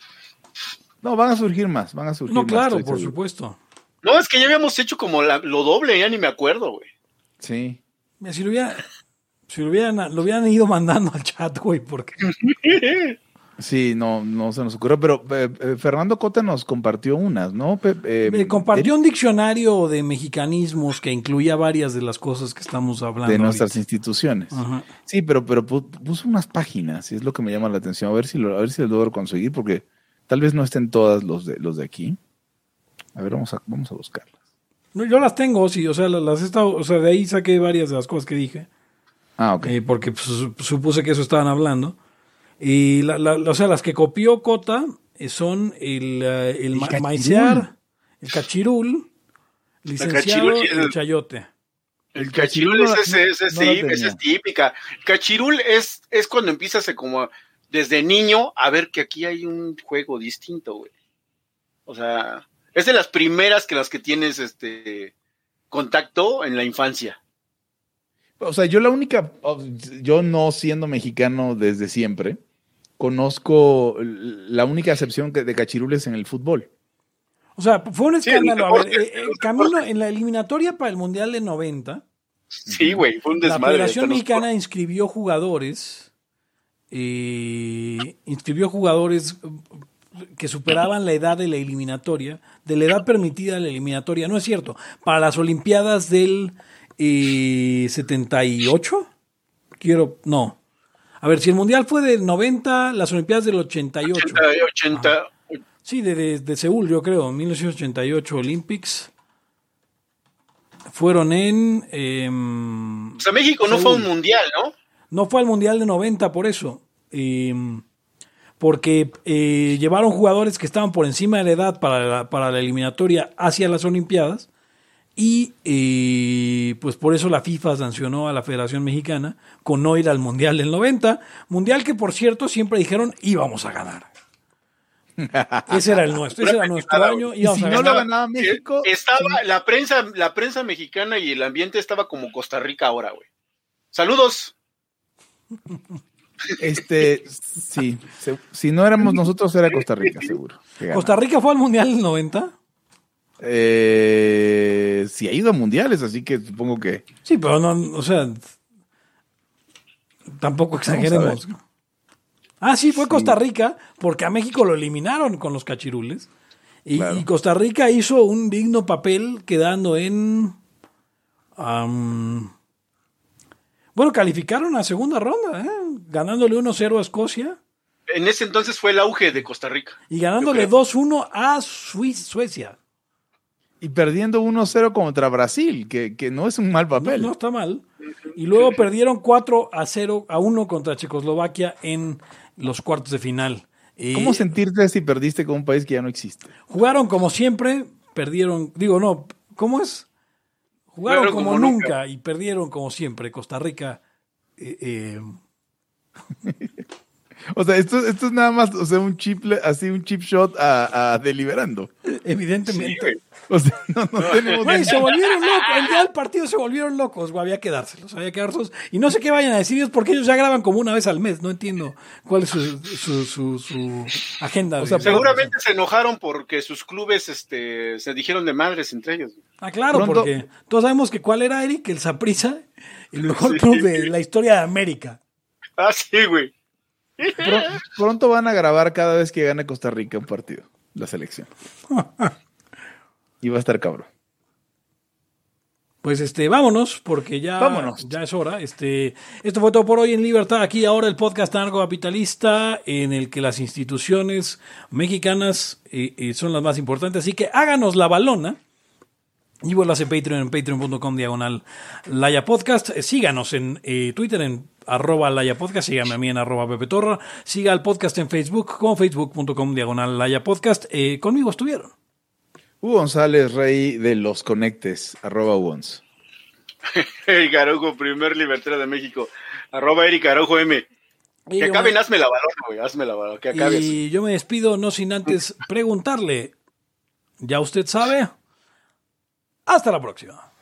No, van a surgir más, van a surgir no, más, claro, estoy por seguro. supuesto. No, es que ya habíamos hecho como la- lo doble, ya ni me acuerdo, güey. Sí. Mira, si lo hubiera, si lo hubieran, lo hubieran ido mandando al chat, güey, porque Sí, no, no se nos ocurrió, pero eh, eh, Fernando Cota nos compartió unas, ¿no? Eh, me compartió un diccionario de mexicanismos que incluía varias de las cosas que estamos hablando. de nuestras ahorita. instituciones. Ajá. Sí, pero, pero pu- puso unas páginas, y es lo que me llama la atención. A ver si lo, a ver si lo logro conseguir, porque tal vez no estén todas los de los de aquí. A ver, vamos a, vamos a buscarlas. No, Yo las tengo, sí, o sea, las, las he estado, o sea, de ahí saqué varias de las cosas que dije. Ah, ok. Eh, porque pues, su- supuse que eso estaban hablando. Y la, la- o sea, las que copió Cota eh, son el, eh, el, El ma- cachirul. maicear, el cachirul, licenciado cachirul, el el- chayote. El cachirul es, es, es, no la sí, esa tenía. es típica. Cachirul es, es cuando empiezas a como desde niño a ver que aquí hay un juego distinto, güey. O sea, es de las primeras que las que tienes este contacto en la infancia. O sea, yo la única, yo no siendo mexicano desde siempre, conozco la única excepción que- de cachirules en el fútbol. O sea, fue un Sí, escándalo. A ver, eh, en el los camino en la eliminatoria para el Mundial de 90, Sí, güey, fue un la desmadre. Federación hasta los- Mexicana inscribió jugadores, eh, inscribió jugadores eh, que superaban la edad de la eliminatoria, de la edad permitida de la eliminatoria. No es cierto. Para las Olimpiadas del eh, 78, quiero, no. A ver, si el Mundial fue del 90, las Olimpiadas del 88. 80, 80 Sí, de, de, de Seúl, yo creo, 1988 Olympics. Fueron en... em, O sea, México no fue un mundial, ¿no? no fue al Mundial de 90 por eso. Em, porque eh, llevaron jugadores que estaban por encima de la edad para la, para la eliminatoria hacia las Olimpiadas. Y eh, pues por eso la FIFA sancionó a la Federación Mexicana con no ir al Mundial del 90. Mundial que por cierto siempre dijeron íbamos a ganar. Ese era el nuestro, ese era nuestro año. Y si no lo ganaba México, Estaba, la prensa, la prensa mexicana y el ambiente estaba como Costa Rica ahora, güey. Saludos. este, sí, se- si no éramos nosotros era Costa Rica, seguro. Costa Rica fue al Mundial del 90. Eh, sí ha ido a mundiales, así que supongo que Sí, pero no, o sea, tampoco exageremos. Ah, sí, fue Costa Rica, porque a México lo eliminaron con los cachirules. Y, Claro. y Costa Rica hizo un digno papel quedando en... bueno, calificaron a segunda ronda, ¿eh? Ganándole 1-0 a Escocia En ese entonces fue el auge de Costa Rica. y ganándole Yo creo. 2-1 a Suecia. y perdiendo 1-0 contra Brasil, que, que no es un mal No, papel. no está mal. Y luego perdieron 4 a 0 a 1 contra Checoslovaquia en los cuartos de final. Eh, ¿Cómo sentirte si perdiste con un país que ya no existe? Jugaron como siempre, perdieron, digo, no, ¿cómo es? Jugaron Jugaron como, como nunca. nunca. y perdieron como siempre. Costa Rica. eh, eh, O sea, esto, esto es nada más, o sea, un chip, así un chip shot a, a deliberando. evidentemente. O sea, no, no tenemos Güey, se volvieron locos. El día del partido se volvieron locos, güey. Había que dárselos, había que dárselos. Y no sé qué vayan a decir ellos porque ellos ya graban como una vez al mes. No entiendo cuál es su, su, su, su agenda. O sea, Seguramente se enojaron porque sus clubes este, se dijeron de madres entre ellos. Ah, claro, Pronto- porque todos sabemos que cuál era Eric, el Saprisa, el mejor Sí. club de la historia de América. Ah, sí, güey. Pro- pronto van a grabar cada vez que gane Costa Rica un partido, la selección. Y va a estar cabrón. Pues este, vámonos, porque ya, Vámonos. ya es hora. Este, esto fue todo por hoy en Libertad. Aquí ahora el podcast anarcocapitalista, en el que las instituciones mexicanas eh, eh, son las más importantes. Así que háganos la balona. Y vuelvas en Patreon, en patreon.com diagonal Laya Podcast. Eh, Síganos en eh, Twitter en arroba Laya Podcast. Síganme a mí en arroba Pepe Torra. Siga al podcast en Facebook como facebook.com diagonal Laya Podcast. Eh, conmigo estuvieron. Hugo González, rey de los conectes, arroba Wons. Eric Araujo, primer libertario de México. Arroba Eric Araujo M. Y Que acaben, me- hazme la balona, güey. Hazme la balona. Que acabes. Y yo me despido no sin antes preguntarle, ¿ya usted sabe? Hasta la próxima.